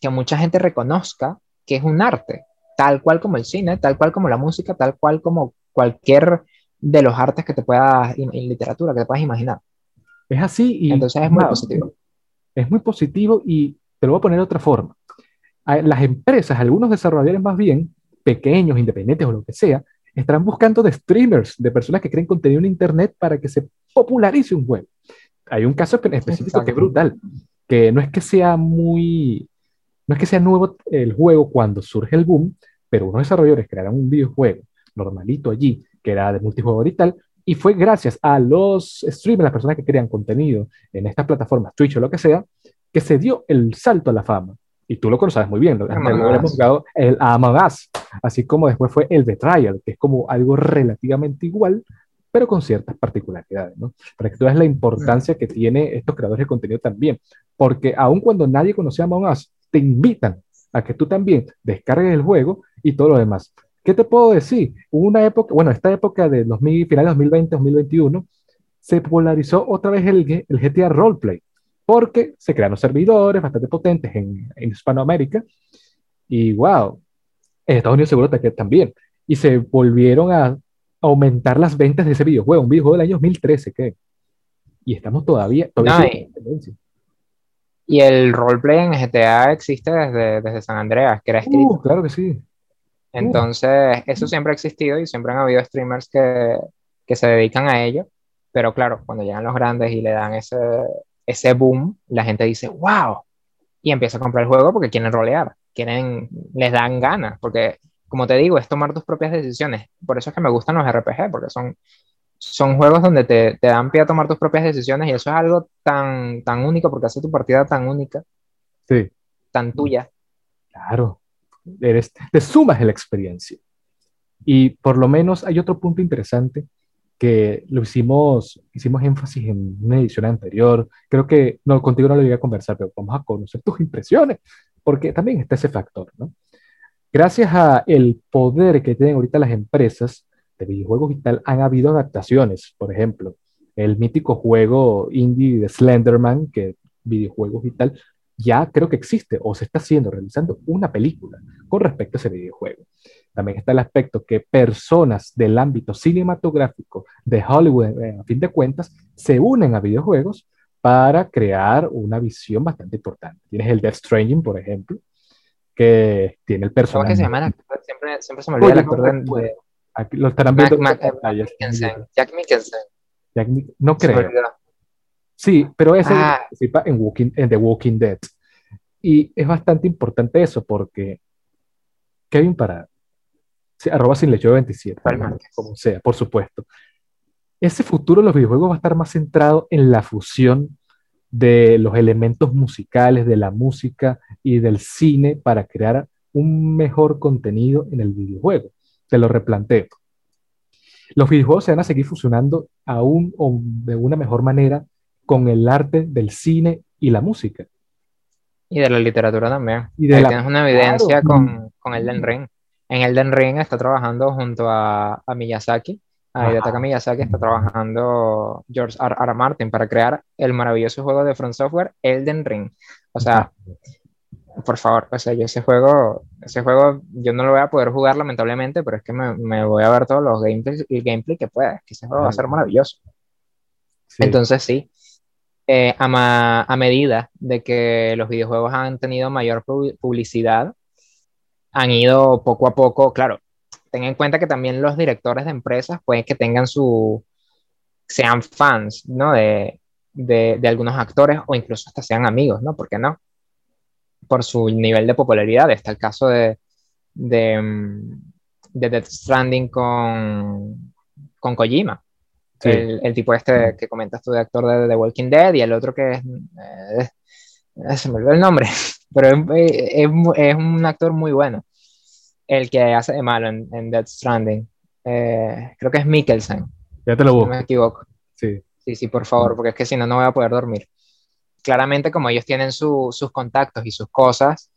que mucha gente reconozca que es un arte, tal cual como el cine, tal cual como la música, tal cual como cualquier de los artes que te puedas, en, literatura, que te puedas imaginar. Es así y... Entonces es muy positivo. Es muy positivo y te lo voy a poner de otra forma. Las empresas, algunos desarrolladores más bien, pequeños, independientes o lo que sea, estarán buscando de streamers, de personas que creen contenido en Internet para que se popularice un juego. Hay un caso específico que es brutal, que no es que sea muy no es que sea nuevo el juego cuando surge el boom, pero unos desarrolladores crearon un videojuego normalito allí, que era de multijugador y tal, y fue gracias a los streamers, las personas que crean contenido en estas plataformas, Twitch o lo que sea, que se dio el salto a la fama. Y tú lo conoces muy bien, lo, hemos jugado el Among Us, así como después fue el Betrayal, que es como algo relativamente igual, pero con ciertas particularidades, ¿no? Para que tú veas la importancia que tiene estos creadores de contenido también, porque aun cuando nadie conocía Among Us, te invitan a que tú también descargues el juego y todo lo demás. ¿Qué te puedo decir? Hubo una época, bueno, esta época de 2000, finales de 2020, 2021, se polarizó otra vez el, el GTA Roleplay, porque se crearon servidores bastante potentes en, en Hispanoamérica y wow, en Estados Unidos seguro que también. Y se volvieron a aumentar las ventas de ese videojuego, un videojuego del año 2013, ¿qué? Y estamos todavía, todavía y el roleplay en GTA existe desde, desde San Andreas, que era escrito. Uh, claro que sí. Entonces, eso siempre ha existido y siempre han habido streamers que, que, se dedican a ello. Pero claro, cuando llegan los grandes y le dan ese, ese boom, la gente dice, wow. Y empieza a comprar el juego porque quieren rolear, quieren, les dan ganas. Porque, como te digo, es tomar tus propias decisiones. Por eso es que me gustan los RPG, porque son, son juegos donde te, te, dan pie a tomar tus propias decisiones y eso es algo tan, tan único porque hace tu partida tan única. Sí. Tan tuya. Claro. Eres, te sumas a la experiencia. Y por lo menos hay otro punto interesante que lo hicimos, hicimos énfasis en una edición anterior. Creo que no, contigo no lo llegué a conversar, pero vamos a conocer tus impresiones, porque también está ese factor, ¿no? Gracias a el poder que tienen ahorita las empresas, de videojuegos y tal, han habido adaptaciones. Por ejemplo, el mítico juego indie de Slenderman, que videojuegos y tal, ya creo que existe o se está haciendo, realizando una película con respecto a ese videojuego. También está el aspecto que personas del ámbito cinematográfico de Hollywood, eh, a fin de cuentas, se unen a videojuegos para crear una visión bastante importante. Tienes el Death Stranding, por ejemplo, que tiene el personaje. ¿Cómo que se llama? Siempre, siempre se me olvida el actor de, Aquí lo estarán viendo. Jack Mickelson. no creo. Sí, pero ese ah. participa en, Walking, en The Walking Dead. Y es bastante importante eso porque Kevin para arroba sin lecho 27, como sea, por supuesto. Ese futuro de los videojuegos va a estar más centrado en la fusión de los elementos musicales, de la música y del cine para crear un mejor contenido en el videojuego te lo replanteo. Los videojuegos se van a seguir fusionando aún o de una mejor manera con el arte del cine y la música. Y de la literatura también. Y de Tienes una evidencia con, con Elden Ring. En Elden Ring está trabajando junto a, a Miyazaki. A Hidetaka Miyazaki está trabajando George R. R. Martin para crear el maravilloso juego de Front Software Elden Ring. O sea, por favor, o sea, yo ese juego, ese juego, yo no lo voy a poder jugar lamentablemente, pero es que me, me voy a ver todos los gameplays y gameplay que pueda, que ese juego va a ser maravilloso. Entonces sí, eh, a, medida de que los videojuegos han tenido mayor publicidad, han ido poco a poco, claro, ten en cuenta que también los directores de empresas pueden que tengan su, sean fans, ¿no? De, de, de, algunos actores o incluso hasta sean amigos, ¿no? ¿Por qué no? Por su nivel de popularidad. Está el caso de, de, mm, de Death Stranding con, con Kojima. El, el, tipo este que comentas tú de actor de The Walking Dead y el otro que es... Eh, se me olvidó el nombre, pero es, es, es, un actor muy bueno. El que hace de malo en, en Death Stranding. Eh, creo que es Mikkelsen. Ya te lo busco. no me equivoco. Sí. Sí, sí, por favor, porque es que si no, no voy a poder dormir. Claramente, como ellos tienen su, sus contactos y sus cosas,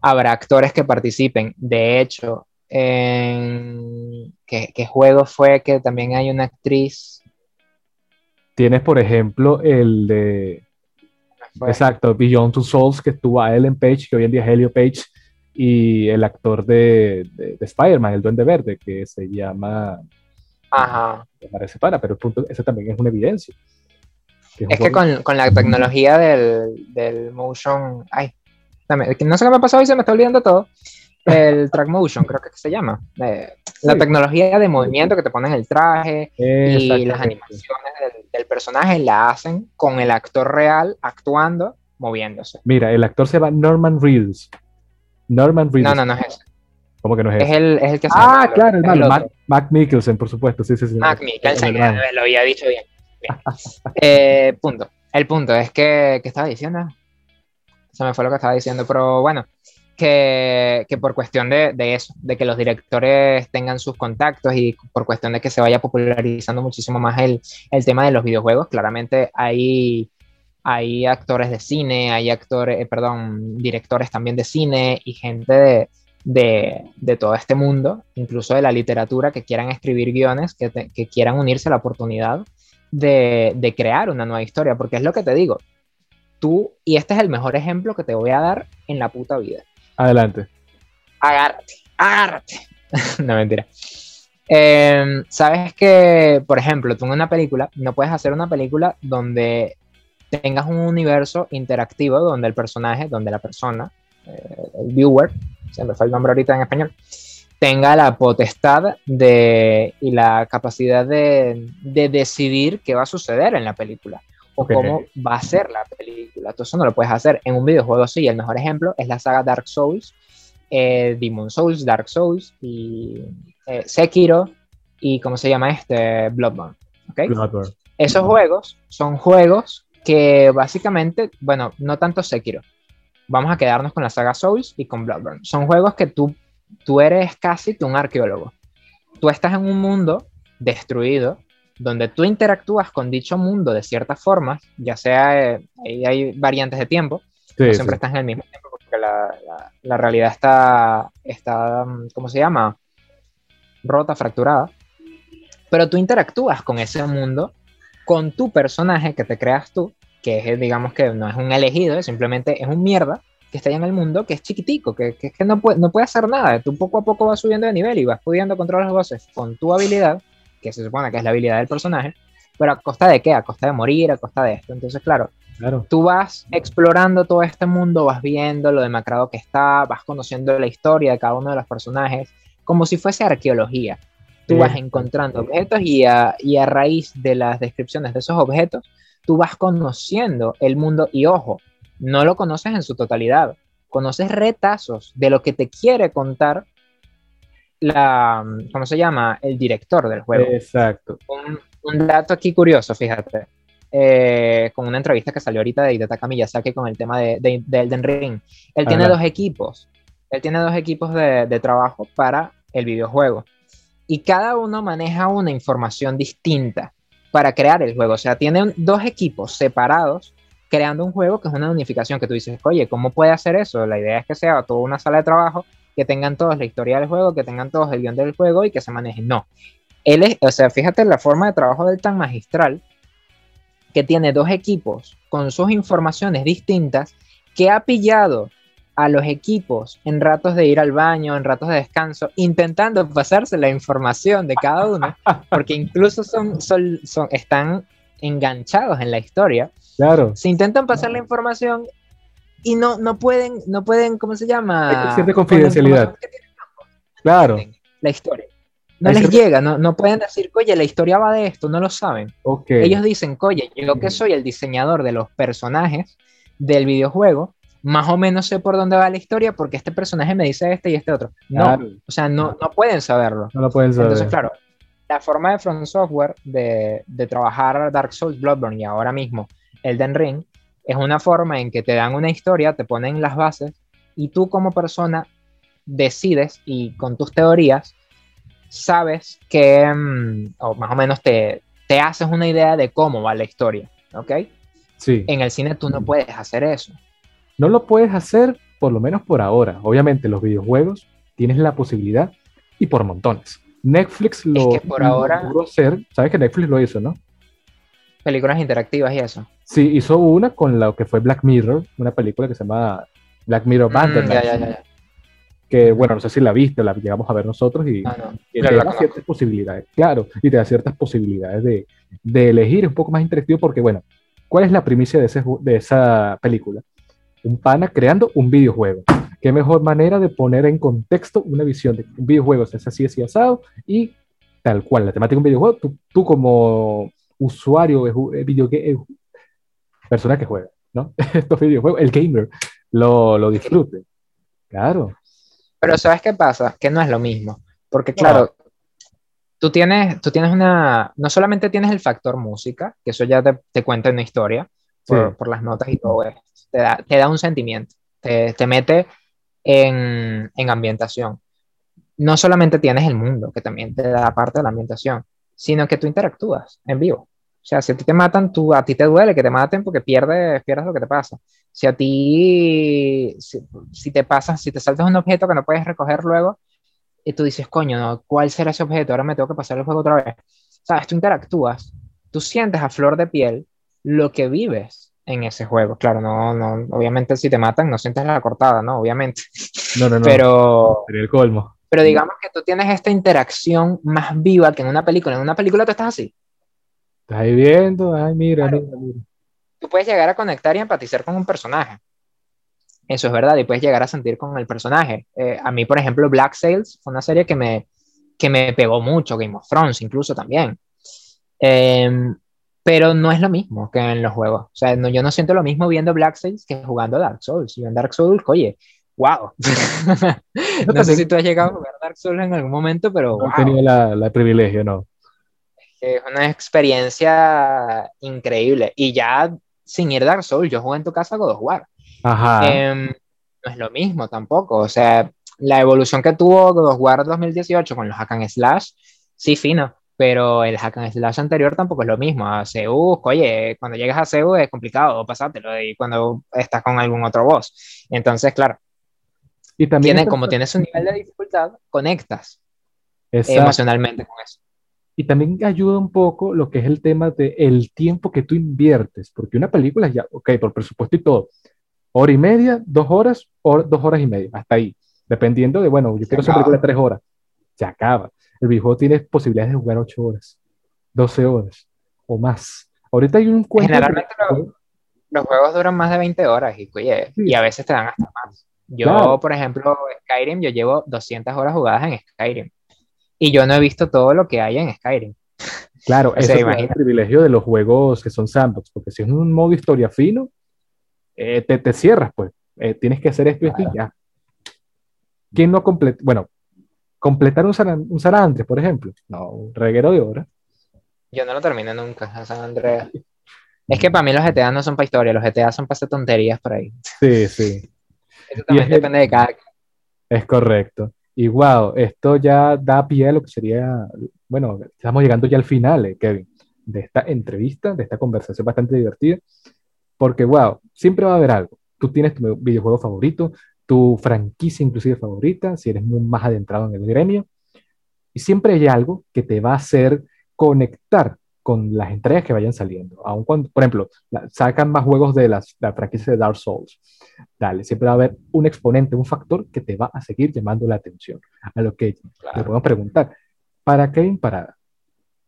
habrá actores que participen. De hecho, en... ¿Qué, ¿Qué, juego fue que también hay una actriz? Tienes, por ejemplo, el de... Exacto, Beyond Two Souls, que estuvo a Ellen Page, que hoy en día es Helio Page, y el actor de, de, de Spider-Man, el Duende Verde, que se llama Ajá. Me parece para, pero el punto, eso también es una evidencia. Que es, es que con, con, la tecnología del, del motion. Ay, no sé qué me ha pasado y se me está olvidando todo. El track motion, creo que se llama. Eh, sí. La tecnología de movimiento que te pones el traje y las animaciones del, del, personaje la hacen con el actor real actuando, moviéndose. Mira, el actor se llama Norman Reedus. Norman Reedus. No, no, no es ese. ¿Cómo que no es, es el, es el que Ah, claro, el malo. Mac, Mac por supuesto. Sí, sí, sí. Mac Mikkelsen, lo había dicho bien. bien. eh, punto. El punto es que, ¿qué estaba diciendo? Se me fue lo que estaba diciendo, pero bueno, que, por cuestión de, eso, de que los directores tengan sus contactos y por cuestión de que se vaya popularizando muchísimo más el, tema de los videojuegos, claramente hay, actores de cine, hay actores, eh, perdón, directores también de cine y gente de, todo este mundo, incluso de la literatura, que quieran escribir guiones, que quieran unirse a la oportunidad de, de, crear una nueva historia, porque es lo que te digo, tú, y este es el mejor ejemplo que te voy a dar en la puta vida. Adelante. Agárrate, agárrate. no, mentira. Eh, Sabes que, por ejemplo, tú en una película, no puedes hacer una película donde tengas un universo interactivo, donde el personaje, donde la persona, eh, el viewer, se me fue el nombre ahorita en español, tenga la potestad de, y la capacidad de, de decidir qué va a suceder en la película o okay. cómo va a ser la película. Tú eso no lo puedes hacer en un videojuego sí. El mejor ejemplo es la saga Dark Souls, eh, Demon Souls, Dark Souls y eh, Sekiro y cómo se llama este Bloodborne. ¿okay? Bloodborne. Esos juegos son juegos que básicamente, bueno, no tanto Sekiro, vamos a quedarnos con la saga Souls y con Bloodborne. Son juegos que tú, tú eres casi un arqueólogo. Tú estás en un mundo destruido, donde tú interactúas con dicho mundo de ciertas formas, ya sea, eh, hay variantes de tiempo, sí, no siempre sí. estás en el mismo tiempo, porque la, la, la, realidad está, está, ¿cómo se llama? Rota, fracturada. Pero tú interactúas con ese mundo, con tu personaje que te creas tú, que es, digamos que no es un elegido, simplemente es un mierda que está ahí en el mundo, que es chiquitico, que, que, que no, puede, no puede hacer nada. Tú poco a poco vas subiendo de nivel y vas pudiendo controlar los bosses con tu habilidad, que se supone que es la habilidad del personaje, pero a costa de qué? A costa de morir, a costa de esto. Entonces, claro, claro. tú vas explorando todo este mundo, vas viendo lo demacrado que está, vas conociendo la historia de cada uno de los personajes, como si fuese arqueología. Tú sí. vas encontrando objetos y a, y a raíz de las descripciones de esos objetos, tú vas conociendo el mundo y ojo, no lo conoces en su totalidad, conoces retazos de lo que te quiere contar la, ¿cómo se llama? El director del juego. Exacto. Un, un dato aquí curioso, fíjate, eh, con una entrevista que salió ahorita de Hidetaka Miyazaki con el tema de, de, de Elden Ring. Él tiene dos equipos, él tiene dos equipos de, de trabajo para el videojuego y cada uno maneja una información distinta para crear el juego. O sea, tienen dos equipos separados creando un juego que es una unificación que tú dices, oye, ¿cómo puede hacer eso? La idea es que sea toda una sala de trabajo, que tengan todos la historia del juego, que tengan todos el guion del juego y que se manejen. No. Él es, o sea, fíjate la forma de trabajo del tan magistral, que tiene dos equipos con sus informaciones distintas, que ha pillado a los equipos en ratos de ir al baño, en ratos de descanso, intentando pasarse la información de cada uno, porque incluso son, son, son, están enganchados en la historia. Claro. Se intentan pasar la información y no, no pueden, no pueden, ¿cómo se llama? Hay cierta confidencialidad. Claro. La historia. no les llega, no, no pueden decir, oye, la historia va de esto, no lo saben. Ellos dicen, oye, yo que soy el diseñador de los personajes del videojuego, más o menos sé por dónde va la historia porque este personaje me dice este y este otro. No, o sea, no, no pueden saberlo. No lo pueden saber. Entonces, claro, la forma de From Software de, de trabajar Dark Souls, Bloodborne y ahora mismo Elden Ring es una forma en que te dan una historia, te ponen las bases y tú como persona decides y con tus teorías sabes que, mm, o más o menos te, te haces una idea de cómo va la historia, ¿ok? Sí. En el cine tú no puedes hacer eso. No lo puedes hacer, por lo menos por ahora. Obviamente, los videojuegos tienes la posibilidad y por montones. Netflix lo es que por ahora... hacer. Sabes que Netflix lo hizo, ¿no? Películas interactivas y eso. Sí, hizo una con lo que fue Black Mirror, una película que se llama Black Mirror mm, Bandersnatch. que bueno, no sé si la viste, la llegamos a ver nosotros y, ah, te da ciertas posibilidades, claro, y te da ciertas posibilidades de, de, elegir un poco más interactivo porque bueno, ¿cuál es la primicia de, ese, de esa película? un pana creando un videojuego. Qué mejor manera de poner en contexto una visión de un videojuego es así, así asado y tal cual. La temática de un videojuego, tú, como usuario, de video, persona que juega, ¿no? Estos videojuegos, el gamer, lo, lo disfrute. Claro. Pero ¿sabes qué pasa? Que no es lo mismo. Porque claro, tú, tienes, tú tienes una... No solamente tienes el factor música, que eso ya te, te cuenta una historia por, por las notas y todo eso te da, un sentimiento, te, mete en, ambientación. No solamente tienes el mundo, que también te da parte de la ambientación, sino que tú interactúas en vivo. O sea, si a ti te matan, tú, a ti te duele que te maten porque pierdes, pierdes lo que te pasa. Si a ti, si, te pasa, si te saltas un objeto que no puedes recoger luego, y tú dices, coño, ¿no? ¿cuál será ese objeto? Ahora me tengo que pasar el juego otra vez. ¿Sabes? Tú interactúas, tú sientes a flor de piel lo que vives en ese juego. Claro, no, no, obviamente si te matan no sientes la cortada, ¿no? Obviamente. No, no, no. Pero... Sería el colmo. Pero digamos que tú tienes esta interacción más viva que en una película. En una película tú estás así. Estás ahí viendo, ay, mira, mira, mira. Tú puedes llegar a conectar y empatizar con un personaje. Eso es verdad, y puedes llegar a sentir con el personaje. Eh, a mí, por ejemplo, Black Sails fue una serie que me, que me pegó mucho, Game of Thrones incluso también. Eh, pero no es lo mismo que en los juegos. O sea, no, yo no siento lo mismo viendo Black Sails que jugando Dark Souls. Y en Dark Souls, oye, wow. no sé si tú has llegado a jugar Dark Souls en algún momento, pero. No he tenido la, privilegio, no. Es una experiencia increíble. Y ya sin ir Dark Souls, yo jugué en tu casa God of War. Ajá. Em, no es lo mismo tampoco. O sea, la evolución que tuvo God of War 2018 con los hack and slash, sí, fino pero el hack and slash anterior tampoco es lo mismo. A Zeus, oye, cuando llegas a Zeus es complicado pasártelo y cuando estás con algún otro boss. Entonces, claro, y también como tienes un nivel de dificultad, conectas emocionalmente con eso. Y también ayuda un poco lo que es el tema de el tiempo que tú inviertes, porque una película ya, ok, por presupuesto y todo, hora y media, dos horas, o dos horas y media, hasta ahí, dependiendo de, bueno, yo quiero hacer película de tres horas, se acaba. El videojuego tiene posibilidades de jugar 8 horas, 12 horas o más. Ahorita hay un cuento. Generalmente los, juegos duran más de 20 horas y, y a veces te dan hasta más. Yo, por ejemplo, Skyrim, yo llevo 200 horas jugadas en Skyrim. Y yo no he visto todo lo que hay en Skyrim. Claro, ese es el privilegio de los juegos que son sandbox, porque si es un modo historia fino, eh, te, te, cierras, pues. Eh, tienes que hacer esto y esto y ya. ¿Quién no completa? Bueno, completar un San, un San Andrés, por ejemplo. No, un reguero de horas. Yo no lo terminé nunca, a San Andreas. Es que para mí los GTA no son para historia, los GTA son para hacer tonterías por ahí. Sí, sí. Eso también depende de cada. Es correcto. Y wow, esto ya da pie a lo que sería, bueno, estamos llegando ya al final, eh, Kevin, de esta entrevista, de esta conversación bastante divertida, porque wow, siempre va a haber algo. Tú tienes tu videojuego favorito, tu franquicia inclusive favorita, si eres muy más adentrado en el gremio. Y siempre hay algo que te va a hacer conectar con las entregas que vayan saliendo. Aun cuando, por ejemplo, sacan más juegos de las, la franquicia de Dark Souls. Dale, siempre va a haber un exponente, un factor que te va a seguir llamando la atención. A lo que le podemos preguntar, ¿para qué Parada?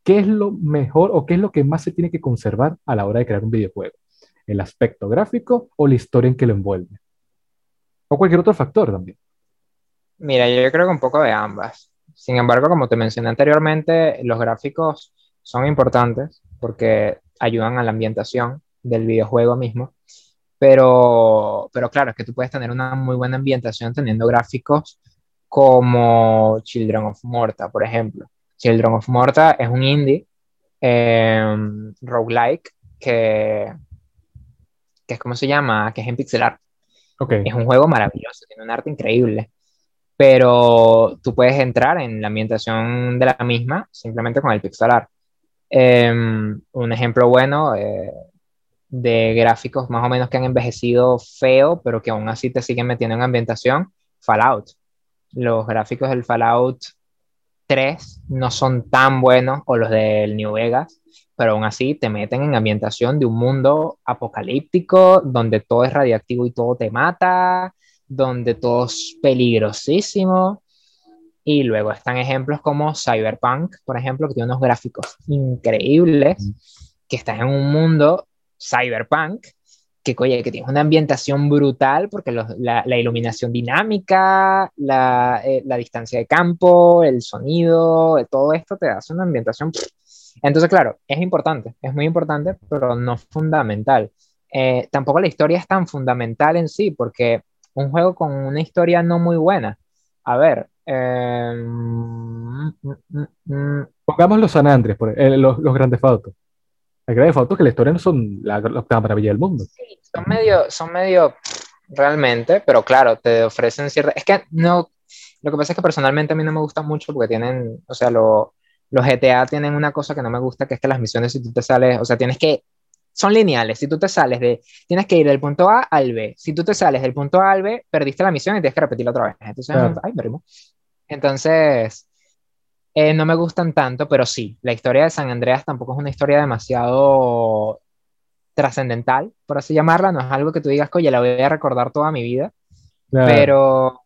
¿Qué es lo mejor o qué es lo que más se tiene que conservar a la hora de crear un videojuego? ¿El aspecto gráfico o la historia en que lo envuelve? O cualquier otro factor también. Mira, yo creo que un poco de ambas. Sin embargo, como te mencioné anteriormente, los gráficos son importantes porque ayudan a la ambientación del videojuego mismo. Pero, pero claro, es que tú puedes tener una muy buena ambientación teniendo gráficos como Children of Morta, por ejemplo. Children of Morta es un indie eh, roguelike que, que es como se llama, que es en pixel art. Okay. Es un juego maravilloso, tiene un arte increíble, pero tú puedes entrar en la ambientación de la misma simplemente con el pixel art. Em, un ejemplo bueno eh, de gráficos más o menos que han envejecido feo, pero que aún así te siguen metiendo en ambientación, Fallout. Los gráficos del Fallout 3 no son tan buenos, o los del New Vegas, pero aún así te meten en ambientación de un mundo apocalíptico, donde todo es radiactivo y todo te mata, donde todo es peligrosísimo. Y luego están ejemplos como Cyberpunk, por ejemplo, que tiene unos gráficos increíbles, que están en un mundo cyberpunk, que, oye, que tiene una ambientación brutal porque la, iluminación dinámica, la, eh, la, distancia de campo, el sonido, todo esto te hace una ambientación entonces, claro, es importante, es muy importante, pero no fundamental. Eh, tampoco la historia es tan fundamental en sí, porque un juego con una historia no muy buena. A ver. Eh, mm, mm, mm, Pongamos los San Andres, eh, los, los, grandes fotos. Hay grandes fotos que la historia no son la, la maravilla del mundo. Sí, son medio, son medio realmente, pero claro, te ofrecen cierta. Es que no. Lo que pasa es que personalmente a mí no me gusta mucho porque tienen, o sea, lo, los GTA tienen una cosa que no me gusta, que es que las misiones, si tú te sales, o sea, tienes que, son lineales, si tú te sales de, tienes que ir del punto A al B, si tú te sales del punto A al B, perdiste la misión y tienes que repetirla otra vez. Entonces, ay, me Entonces, eh, no me gustan tanto, pero sí, la historia de San Andreas tampoco es una historia demasiado trascendental, por así llamarla, no es algo que tú digas, oye, la voy a recordar toda mi vida, pero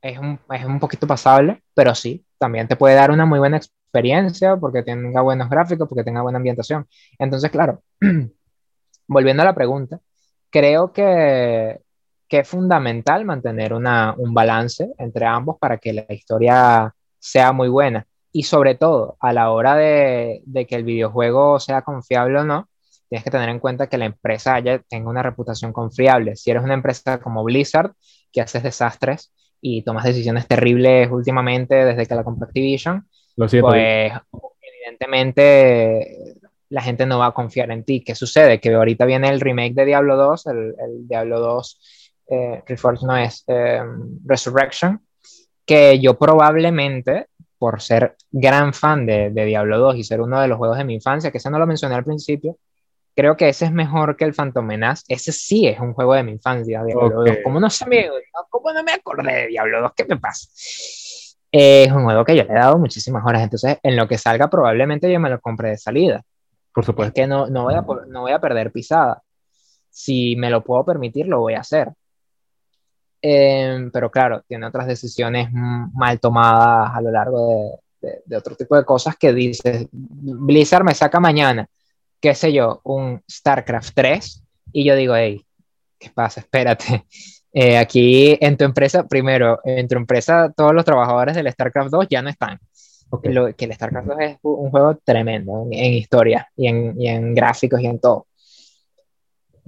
es un, es un poquito pasable, pero sí, también te puede dar una muy buena experiencia porque tenga buenos gráficos, porque tenga buena ambientación. Entonces, claro, volviendo a la pregunta, creo que, que es fundamental mantener una, un balance entre ambos para que la historia sea muy buena. Y sobre todo, a la hora de, de, que el videojuego sea confiable o no, tienes que tener en cuenta que la empresa haya, tenga una reputación confiable. Si eres una empresa como Blizzard, que haces desastres, y tomas decisiones terribles últimamente desde que la compró Activision, pues evidentemente la gente no va a confiar en ti. ¿Qué sucede? Que ahorita viene el remake de Diablo 2, el, el Diablo 2 eh, Reforged no es eh, Resurrection, que yo probablemente, por ser gran fan de, de, Diablo 2 y ser uno de los juegos de mi infancia, que ese no lo mencioné al principio, creo que ese es mejor que el Phantom Menace. Ese sí es un juego de mi infancia, Diablo 2. ¿Cómo no, se me, ¿Cómo no me acordé de Diablo 2? ¿Qué me pasa? es un juego que yo le he dado muchísimas horas. Entonces, en lo que salga, probablemente yo me lo compre de salida. Por supuesto. Es que no, no, voy a, no voy a perder pisada. Si me lo puedo permitir, lo voy a hacer. Em, pero claro, tiene otras decisiones mal tomadas a lo largo de, de, otro tipo de cosas que dices, Blizzard me saca mañana qué sé yo, un StarCraft 3 y yo digo, hey, ¿qué pasa? Espérate. Eh, aquí en tu empresa, primero, en tu empresa todos los trabajadores del StarCraft 2 ya no están. Lo, que el StarCraft 2 es un juego tremendo en, historia y en, y en, gráficos y en todo.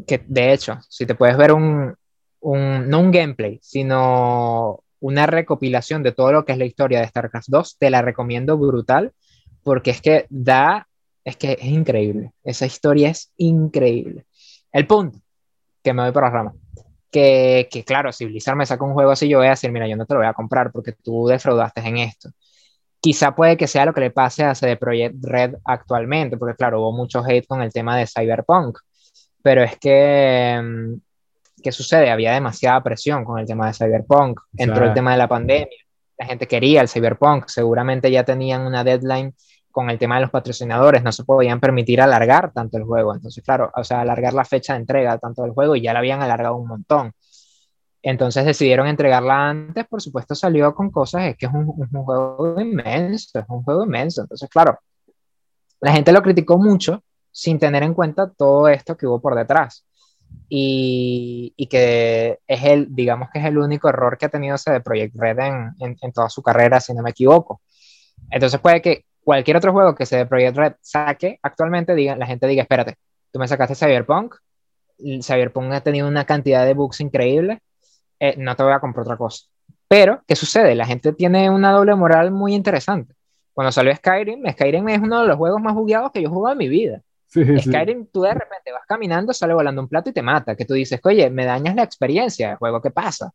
Que de hecho, si te puedes ver un, un, no un gameplay, sino una recopilación de todo lo que es la historia de StarCraft 2, te la recomiendo brutal porque es que da es que es increíble. Esa historia es increíble. El punto, que me voy por la rama, que, que, claro, si Blizzard me saca un juego así, yo voy a decir, mira, yo no te lo voy a comprar porque tú defraudaste en esto. Quizá puede que sea lo que le pase a CD Projekt Red actualmente, porque claro, hubo mucho hate con el tema de Cyberpunk, pero es que, mm, ¿qué sucede? Había demasiada presión con el tema de Cyberpunk, entró el tema de la pandemia, la gente quería el Cyberpunk, seguramente ya tenían una deadline con el tema de los patrocinadores, no se podían permitir alargar tanto el juego. Entonces, claro, o sea, alargar la fecha de entrega tanto del juego y ya la habían alargado un montón. Entonces decidieron entregarla antes, por supuesto salió con cosas, es que es un, juego inmenso, es un juego inmenso. Entonces, claro, la gente lo criticó mucho sin tener en cuenta todo esto que hubo por detrás. Y, que es el, digamos que es el único error que ha tenido ese de Project Red en, en, toda su carrera, si no me equivoco. Entonces puede que cualquier otro juego que se de Project Red saque actualmente, diga, la gente diga, espérate, tú me sacaste Cyberpunk, Cyberpunk ha tenido una cantidad de bugs increíble, eh, no te voy a comprar otra cosa. Pero, ¿qué sucede? La gente tiene una doble moral muy interesante. Cuando salió Skyrim, Skyrim es uno de los juegos más jugados que yo he jugado en mi vida. Skyrim, tú de repente vas caminando, sale volando un plato y te mata. Que tú dices, oye, me dañas la experiencia del juego, ¿qué pasa?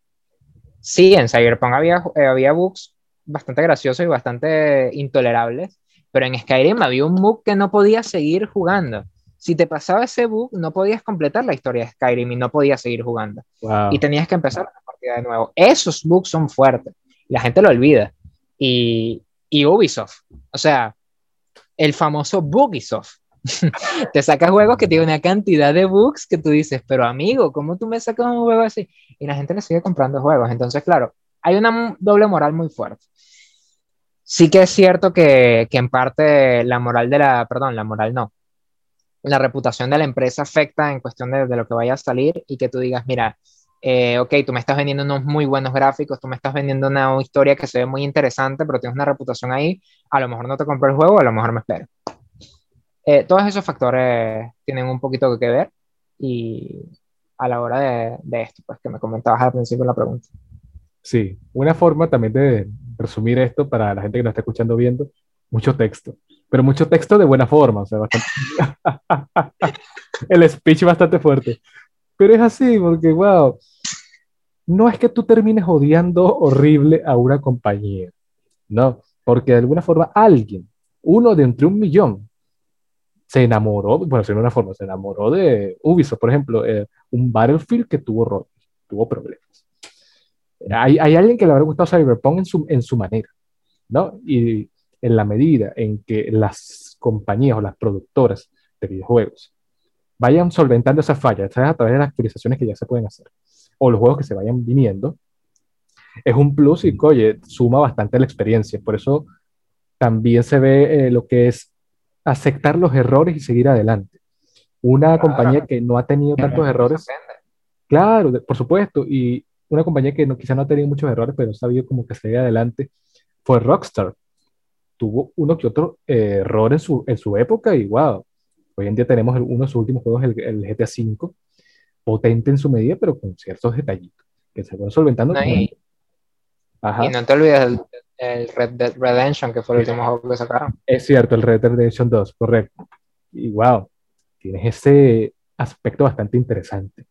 Sí, en Cyberpunk había, eh, había bugs bastante graciosos y bastante intolerables, pero en Skyrim había un bug que no podías seguir jugando. Si te pasaba ese bug, no podías completar la historia de Skyrim y no podías seguir jugando. Y tenías que empezar la partida de nuevo. Esos bugs son fuertes. La gente lo olvida. Y, y Ubisoft, o sea, el famoso Bugisoft te sacas juegos que tienen una cantidad de bugs que tú dices, pero amigo, ¿cómo tú me sacas un juego así? Y la gente le sigue comprando juegos. Entonces, claro, hay una doble moral muy fuerte. Sí que es cierto que, que en parte la moral de la, perdón, la moral no, la reputación de la empresa afecta en cuestión de, de lo que vaya a salir y que tú digas, mira, eh, ok, tú me estás vendiendo unos muy buenos gráficos, tú me estás vendiendo una historia que se ve muy interesante, pero tienes una reputación ahí, a lo mejor no te compro el juego, a lo mejor me espero. Eh, todos esos factores tienen un poquito que ver y a la hora de, de, esto, pues que me comentabas al principio la pregunta. Sí, una forma también de resumir esto para la gente que nos está escuchando viendo, mucho texto, pero mucho texto de buena forma, o sea, bastante... el speech bastante fuerte. Pero es así, porque, wow, no es que tú termines odiando horrible a una compañía, no, porque de alguna forma alguien, uno de entre un millón, se enamoró, decirlo de una forma, se enamoró de Ubisoft, por ejemplo, eh, un Battlefield que tuvo rotos, tuvo problemas. Hay, hay, alguien que le habrá gustado Cyberpunk en su, en su manera, ¿no? Y en la medida en que las compañías o las productoras de videojuegos vayan solventando esas fallas a través de las actualizaciones que ya se pueden hacer o los juegos que se vayan viniendo, es un plus y, oye, suma bastante la experiencia. Por eso también se ve eh, lo que es aceptar los errores y seguir adelante. Una compañía que no ha tenido tantos errores. Claro, por supuesto. Y una compañía que no, quizá no ha tenido muchos errores, pero ha sabido como que seguir adelante, fue Rockstar. Tuvo uno que otro eh, error en su, en su época y wow. Hoy en día tenemos uno de sus últimos juegos, el, el GTA V, potente en su medida, pero con ciertos detallitos que se van solventando. y, no te olvides el Red Dead Redemption, que fue el último juego que sacaron. Es cierto, el Red Dead Redemption 2, correcto. Y wow, tienes ese aspecto bastante interesante.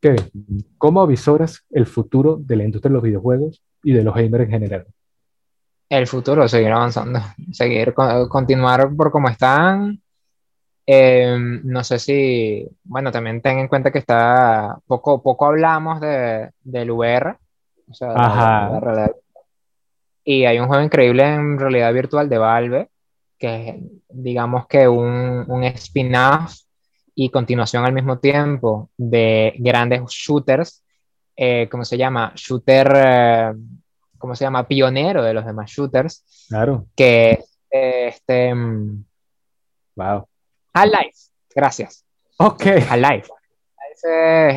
Kevin, ¿cómo avisoras el futuro de la industria de los videojuegos y de los gamers en general? El futuro, seguir avanzando, seguir, continuar por como están. Em, no sé si, bueno, también ten en cuenta que está, poco, poco hablamos de, del VR, o sea, Ajá. De, y hay un juego increíble en realidad virtual de Valve, que es, digamos que un, un spin-off y continuación al mismo tiempo de grandes shooters, eh, ¿cómo se llama? Shooter, eh, ¿cómo se llama? Pionero de los demás shooters. Claro. Que este. Mm, wow. Half-Life, gracias. Ok. Half-Life.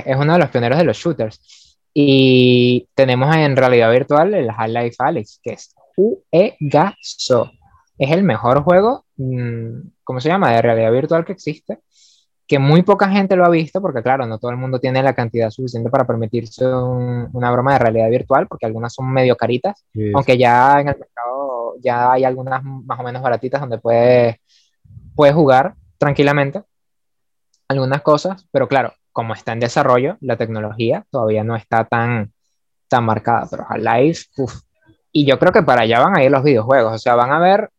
Es uno de los pioneros de los shooters. Y tenemos en realidad virtual el Half-Life Alex, que es UEGASO. Es el mejor juego, mm, ¿cómo se llama?, de realidad virtual que existe, que muy poca gente lo ha visto, porque claro, no todo el mundo tiene la cantidad suficiente para permitirse una broma de realidad virtual, porque algunas son medio caritas, aunque ya en el mercado ya hay algunas más o menos baratitas donde puedes, puedes jugar tranquilamente algunas cosas, pero claro, como está en desarrollo, la tecnología todavía no está tan, tan marcada, pero Half-Life, y yo creo que para allá van a ir los videojuegos, o sea, van a haber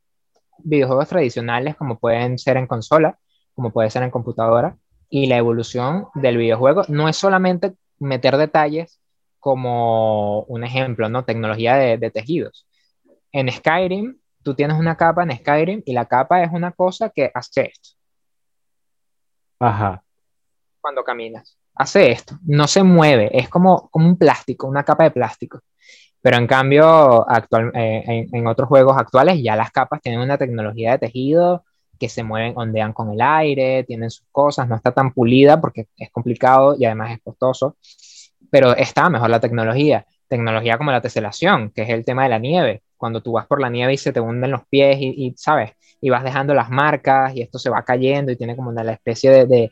videojuegos tradicionales como pueden ser en consola, como puede ser en computadora, y la evolución del videojuego no es solamente meter detalles como un ejemplo, ¿no? Tecnología de, de tejidos. En Skyrim, tú tienes una capa en Skyrim y la capa es una cosa que hace esto. Ajá cuando caminas. Hace esto, no se mueve, es como, como un plástico, una capa de plástico. Pero en cambio, actual, eh, en, otros juegos actuales ya las capas tienen una tecnología de tejido que se mueven, ondean con el aire, tienen sus cosas, no está tan pulida porque es complicado y además es costoso, pero está mejor la tecnología. Tecnología como la teselación, que es el tema de la nieve. Cuando tú vas por la nieve y se te hunden los pies y, ¿sabes? Y vas dejando las marcas y esto se va cayendo y tiene como una especie de, de,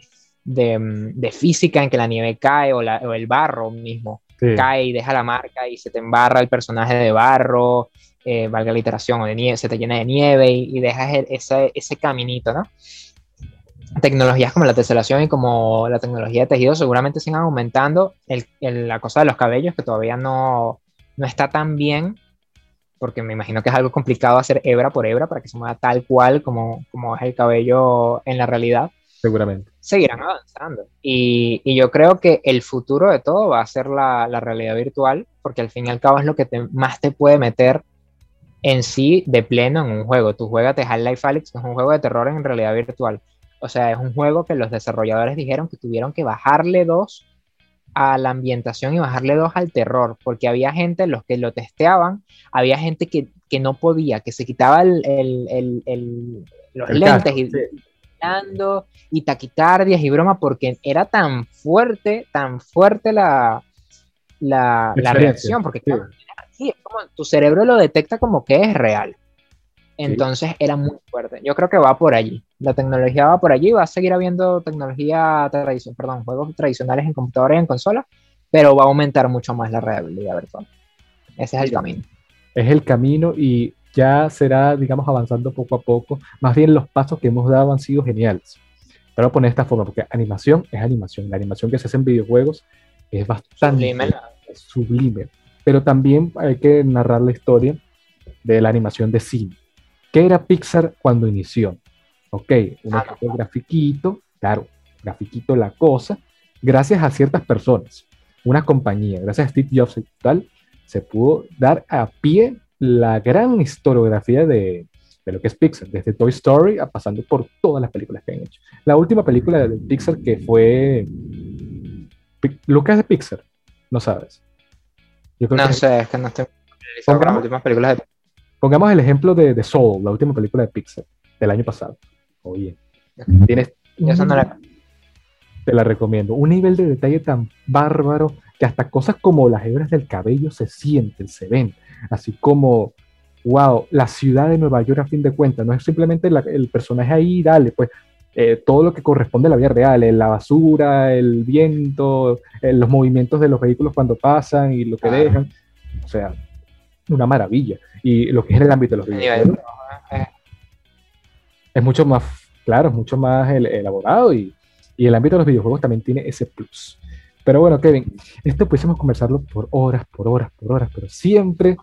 física en que la nieve cae o, la, o el barro mismo cae y deja la marca y se te embarra el personaje de barro eh, valga la iteración, o de nieve, se te llena de nieve y, dejas ese, ese caminito, ¿no? Tecnologías como la teselación y como la tecnología de tejido seguramente sigan aumentando. El, la cosa de los cabellos, que todavía no, no está tan bien, porque me imagino que es algo complicado hacer hebra por hebra para que se mueva tal cual como, como es el cabello en la realidad. Seguramente. Seguirán avanzando. Y, y yo creo que el futuro de todo va a ser la, la, realidad virtual, porque al fin y al cabo es lo que te, más te puede meter en sí de pleno en un juego. Tú juegas Half-Life Alyx, que es un juego de terror en realidad virtual. O sea, es un juego que los desarrolladores dijeron que tuvieron que bajarle dos a la ambientación y bajarle dos al terror, porque había gente, los que lo testeaban, había gente que, que no podía, que se quitaba el, el, el, los lentes y, y taquicardias y broma, porque era tan fuerte, tan fuerte la, la, la reacción, porque sí, es como tu cerebro lo detecta como que es real. Entonces era muy fuerte. Yo creo que va por allí. La tecnología va por allí. Va a seguir habiendo tecnología tradicional, perdón, juegos tradicionales en computadora y en consola, pero va a aumentar mucho más la realidad virtual. Ese es el camino. Es el camino y ya será, digamos, avanzando poco a poco. Más bien los pasos que hemos dado han sido geniales. Pero poner de esta forma, porque animación es animación. La animación que se hace en videojuegos es bastante sublime. sublime pero también hay que narrar la historia de la animación de cine. ¿Qué era Pixar cuando inició? Ok, un ah, grafiquito, claro, grafiquito la cosa, gracias a ciertas personas, una compañía, gracias a Steve Jobs y tal, se pudo dar a pie la gran historiografía de, de lo que es Pixar, desde Toy Story a pasando por todas las películas que han hecho. La última película de Pixar que fue Lucas de Pixar, no sabes no sé, es que no estoy pongamos, las últimas películas de... Pongamos el ejemplo de, de, Soul, la última película de Pixar del año pasado. Oye, tienes... Te la recomiendo. Un nivel de detalle tan bárbaro que hasta cosas como las hebras del cabello se sienten, se ven. Así como, wow, la ciudad de Nueva York a fin de cuentas. No es simplemente el personaje ahí, dale, pues eh, todo lo que corresponde a la vida real, eh, la basura, el viento, eh, los movimientos de los vehículos cuando pasan y lo que dejan. O sea, una maravilla. Y lo que es el ámbito de los videojuegos es mucho más, claro, es mucho más elaborado y, y, el ámbito de los videojuegos también tiene ese plus. Pero bueno, Kevin, esto pudiésemos conversarlo por horas, por horas, por horas, pero siempre...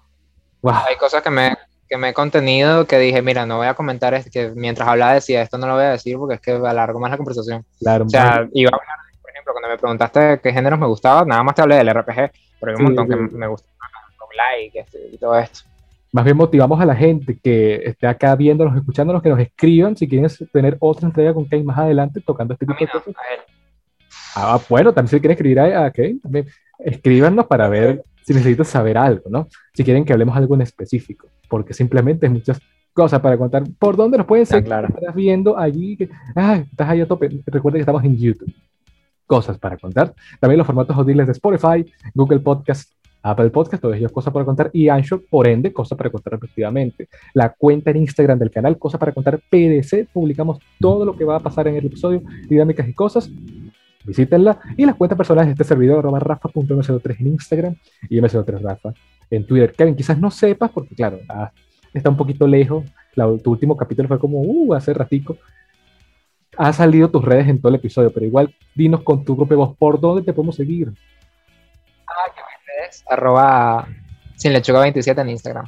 Wow. Hay cosas que me, que me he contenido que dije, mira, no voy a comentar, es que mientras hablaba decía, esto no lo voy a decir porque es que alargo más la conversación. Claro, o sea, iba a hablar, por ejemplo, cuando me preguntaste qué géneros me gustaba, nada más te hablé del RPG, pero hay un montón que me gusta, like este, y todo esto. Más bien motivamos a la gente que esté acá viéndonos, escuchándonos, que nos escriban si quieren tener otra entrega con Kane más adelante tocando este tipo de cosas. Ah, bueno, también si quieren escribir a, a Kane, también escríbanos para ver si necesitas saber algo, ¿no? Si quieren que hablemos algo en específico porque simplemente hay muchas cosas para contar. ¿Por dónde nos pueden seguir? Claro. Estás viendo allí, que, ah, estás ahí a tope. Recuerda que estamos en YouTube. Cosas para contar. También los formatos audibles de Spotify, Google Podcast, Apple Podcast, todos ellos cosas para contar, y Anchor, por ende, cosas para contar respectivamente. La cuenta en Instagram del canal, cosas para contar PDC, publicamos todo lo que va a pasar en el episodio, dinámicas y cosas. Visítenla. Y las cuentas personales de este servidor, arroba rafa.m03 en Instagram y m03rafa en Twitter. Kevin, quizás no sepas, porque claro, ah, está un poquito lejos. tu último capítulo fue como, uh, hace ratico. Ha salido tus redes en todo el episodio, pero igual dinos con tu propia voz por dónde te podemos seguir. Ah, que mis redes, arroba sin lechuga 27 en Instagram.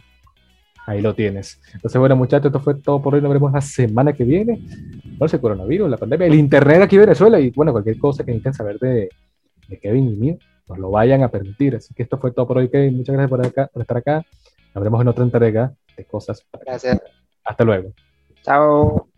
Ahí lo tienes. Entonces, bueno, muchachos, esto fue todo por hoy. Nos vemos la semana que viene. No sé, coronavirus, la pandemia, el internet aquí en Venezuela y bueno, cualquier cosa que necesiten saber de, de Kevin y mío nos lo vayan a permitir. Así que esto fue todo por hoy, Kevin. Muchas gracias por, acá, por estar acá. Nos veremos en otra entrega de cosas. Gracias. Hasta luego. Chao.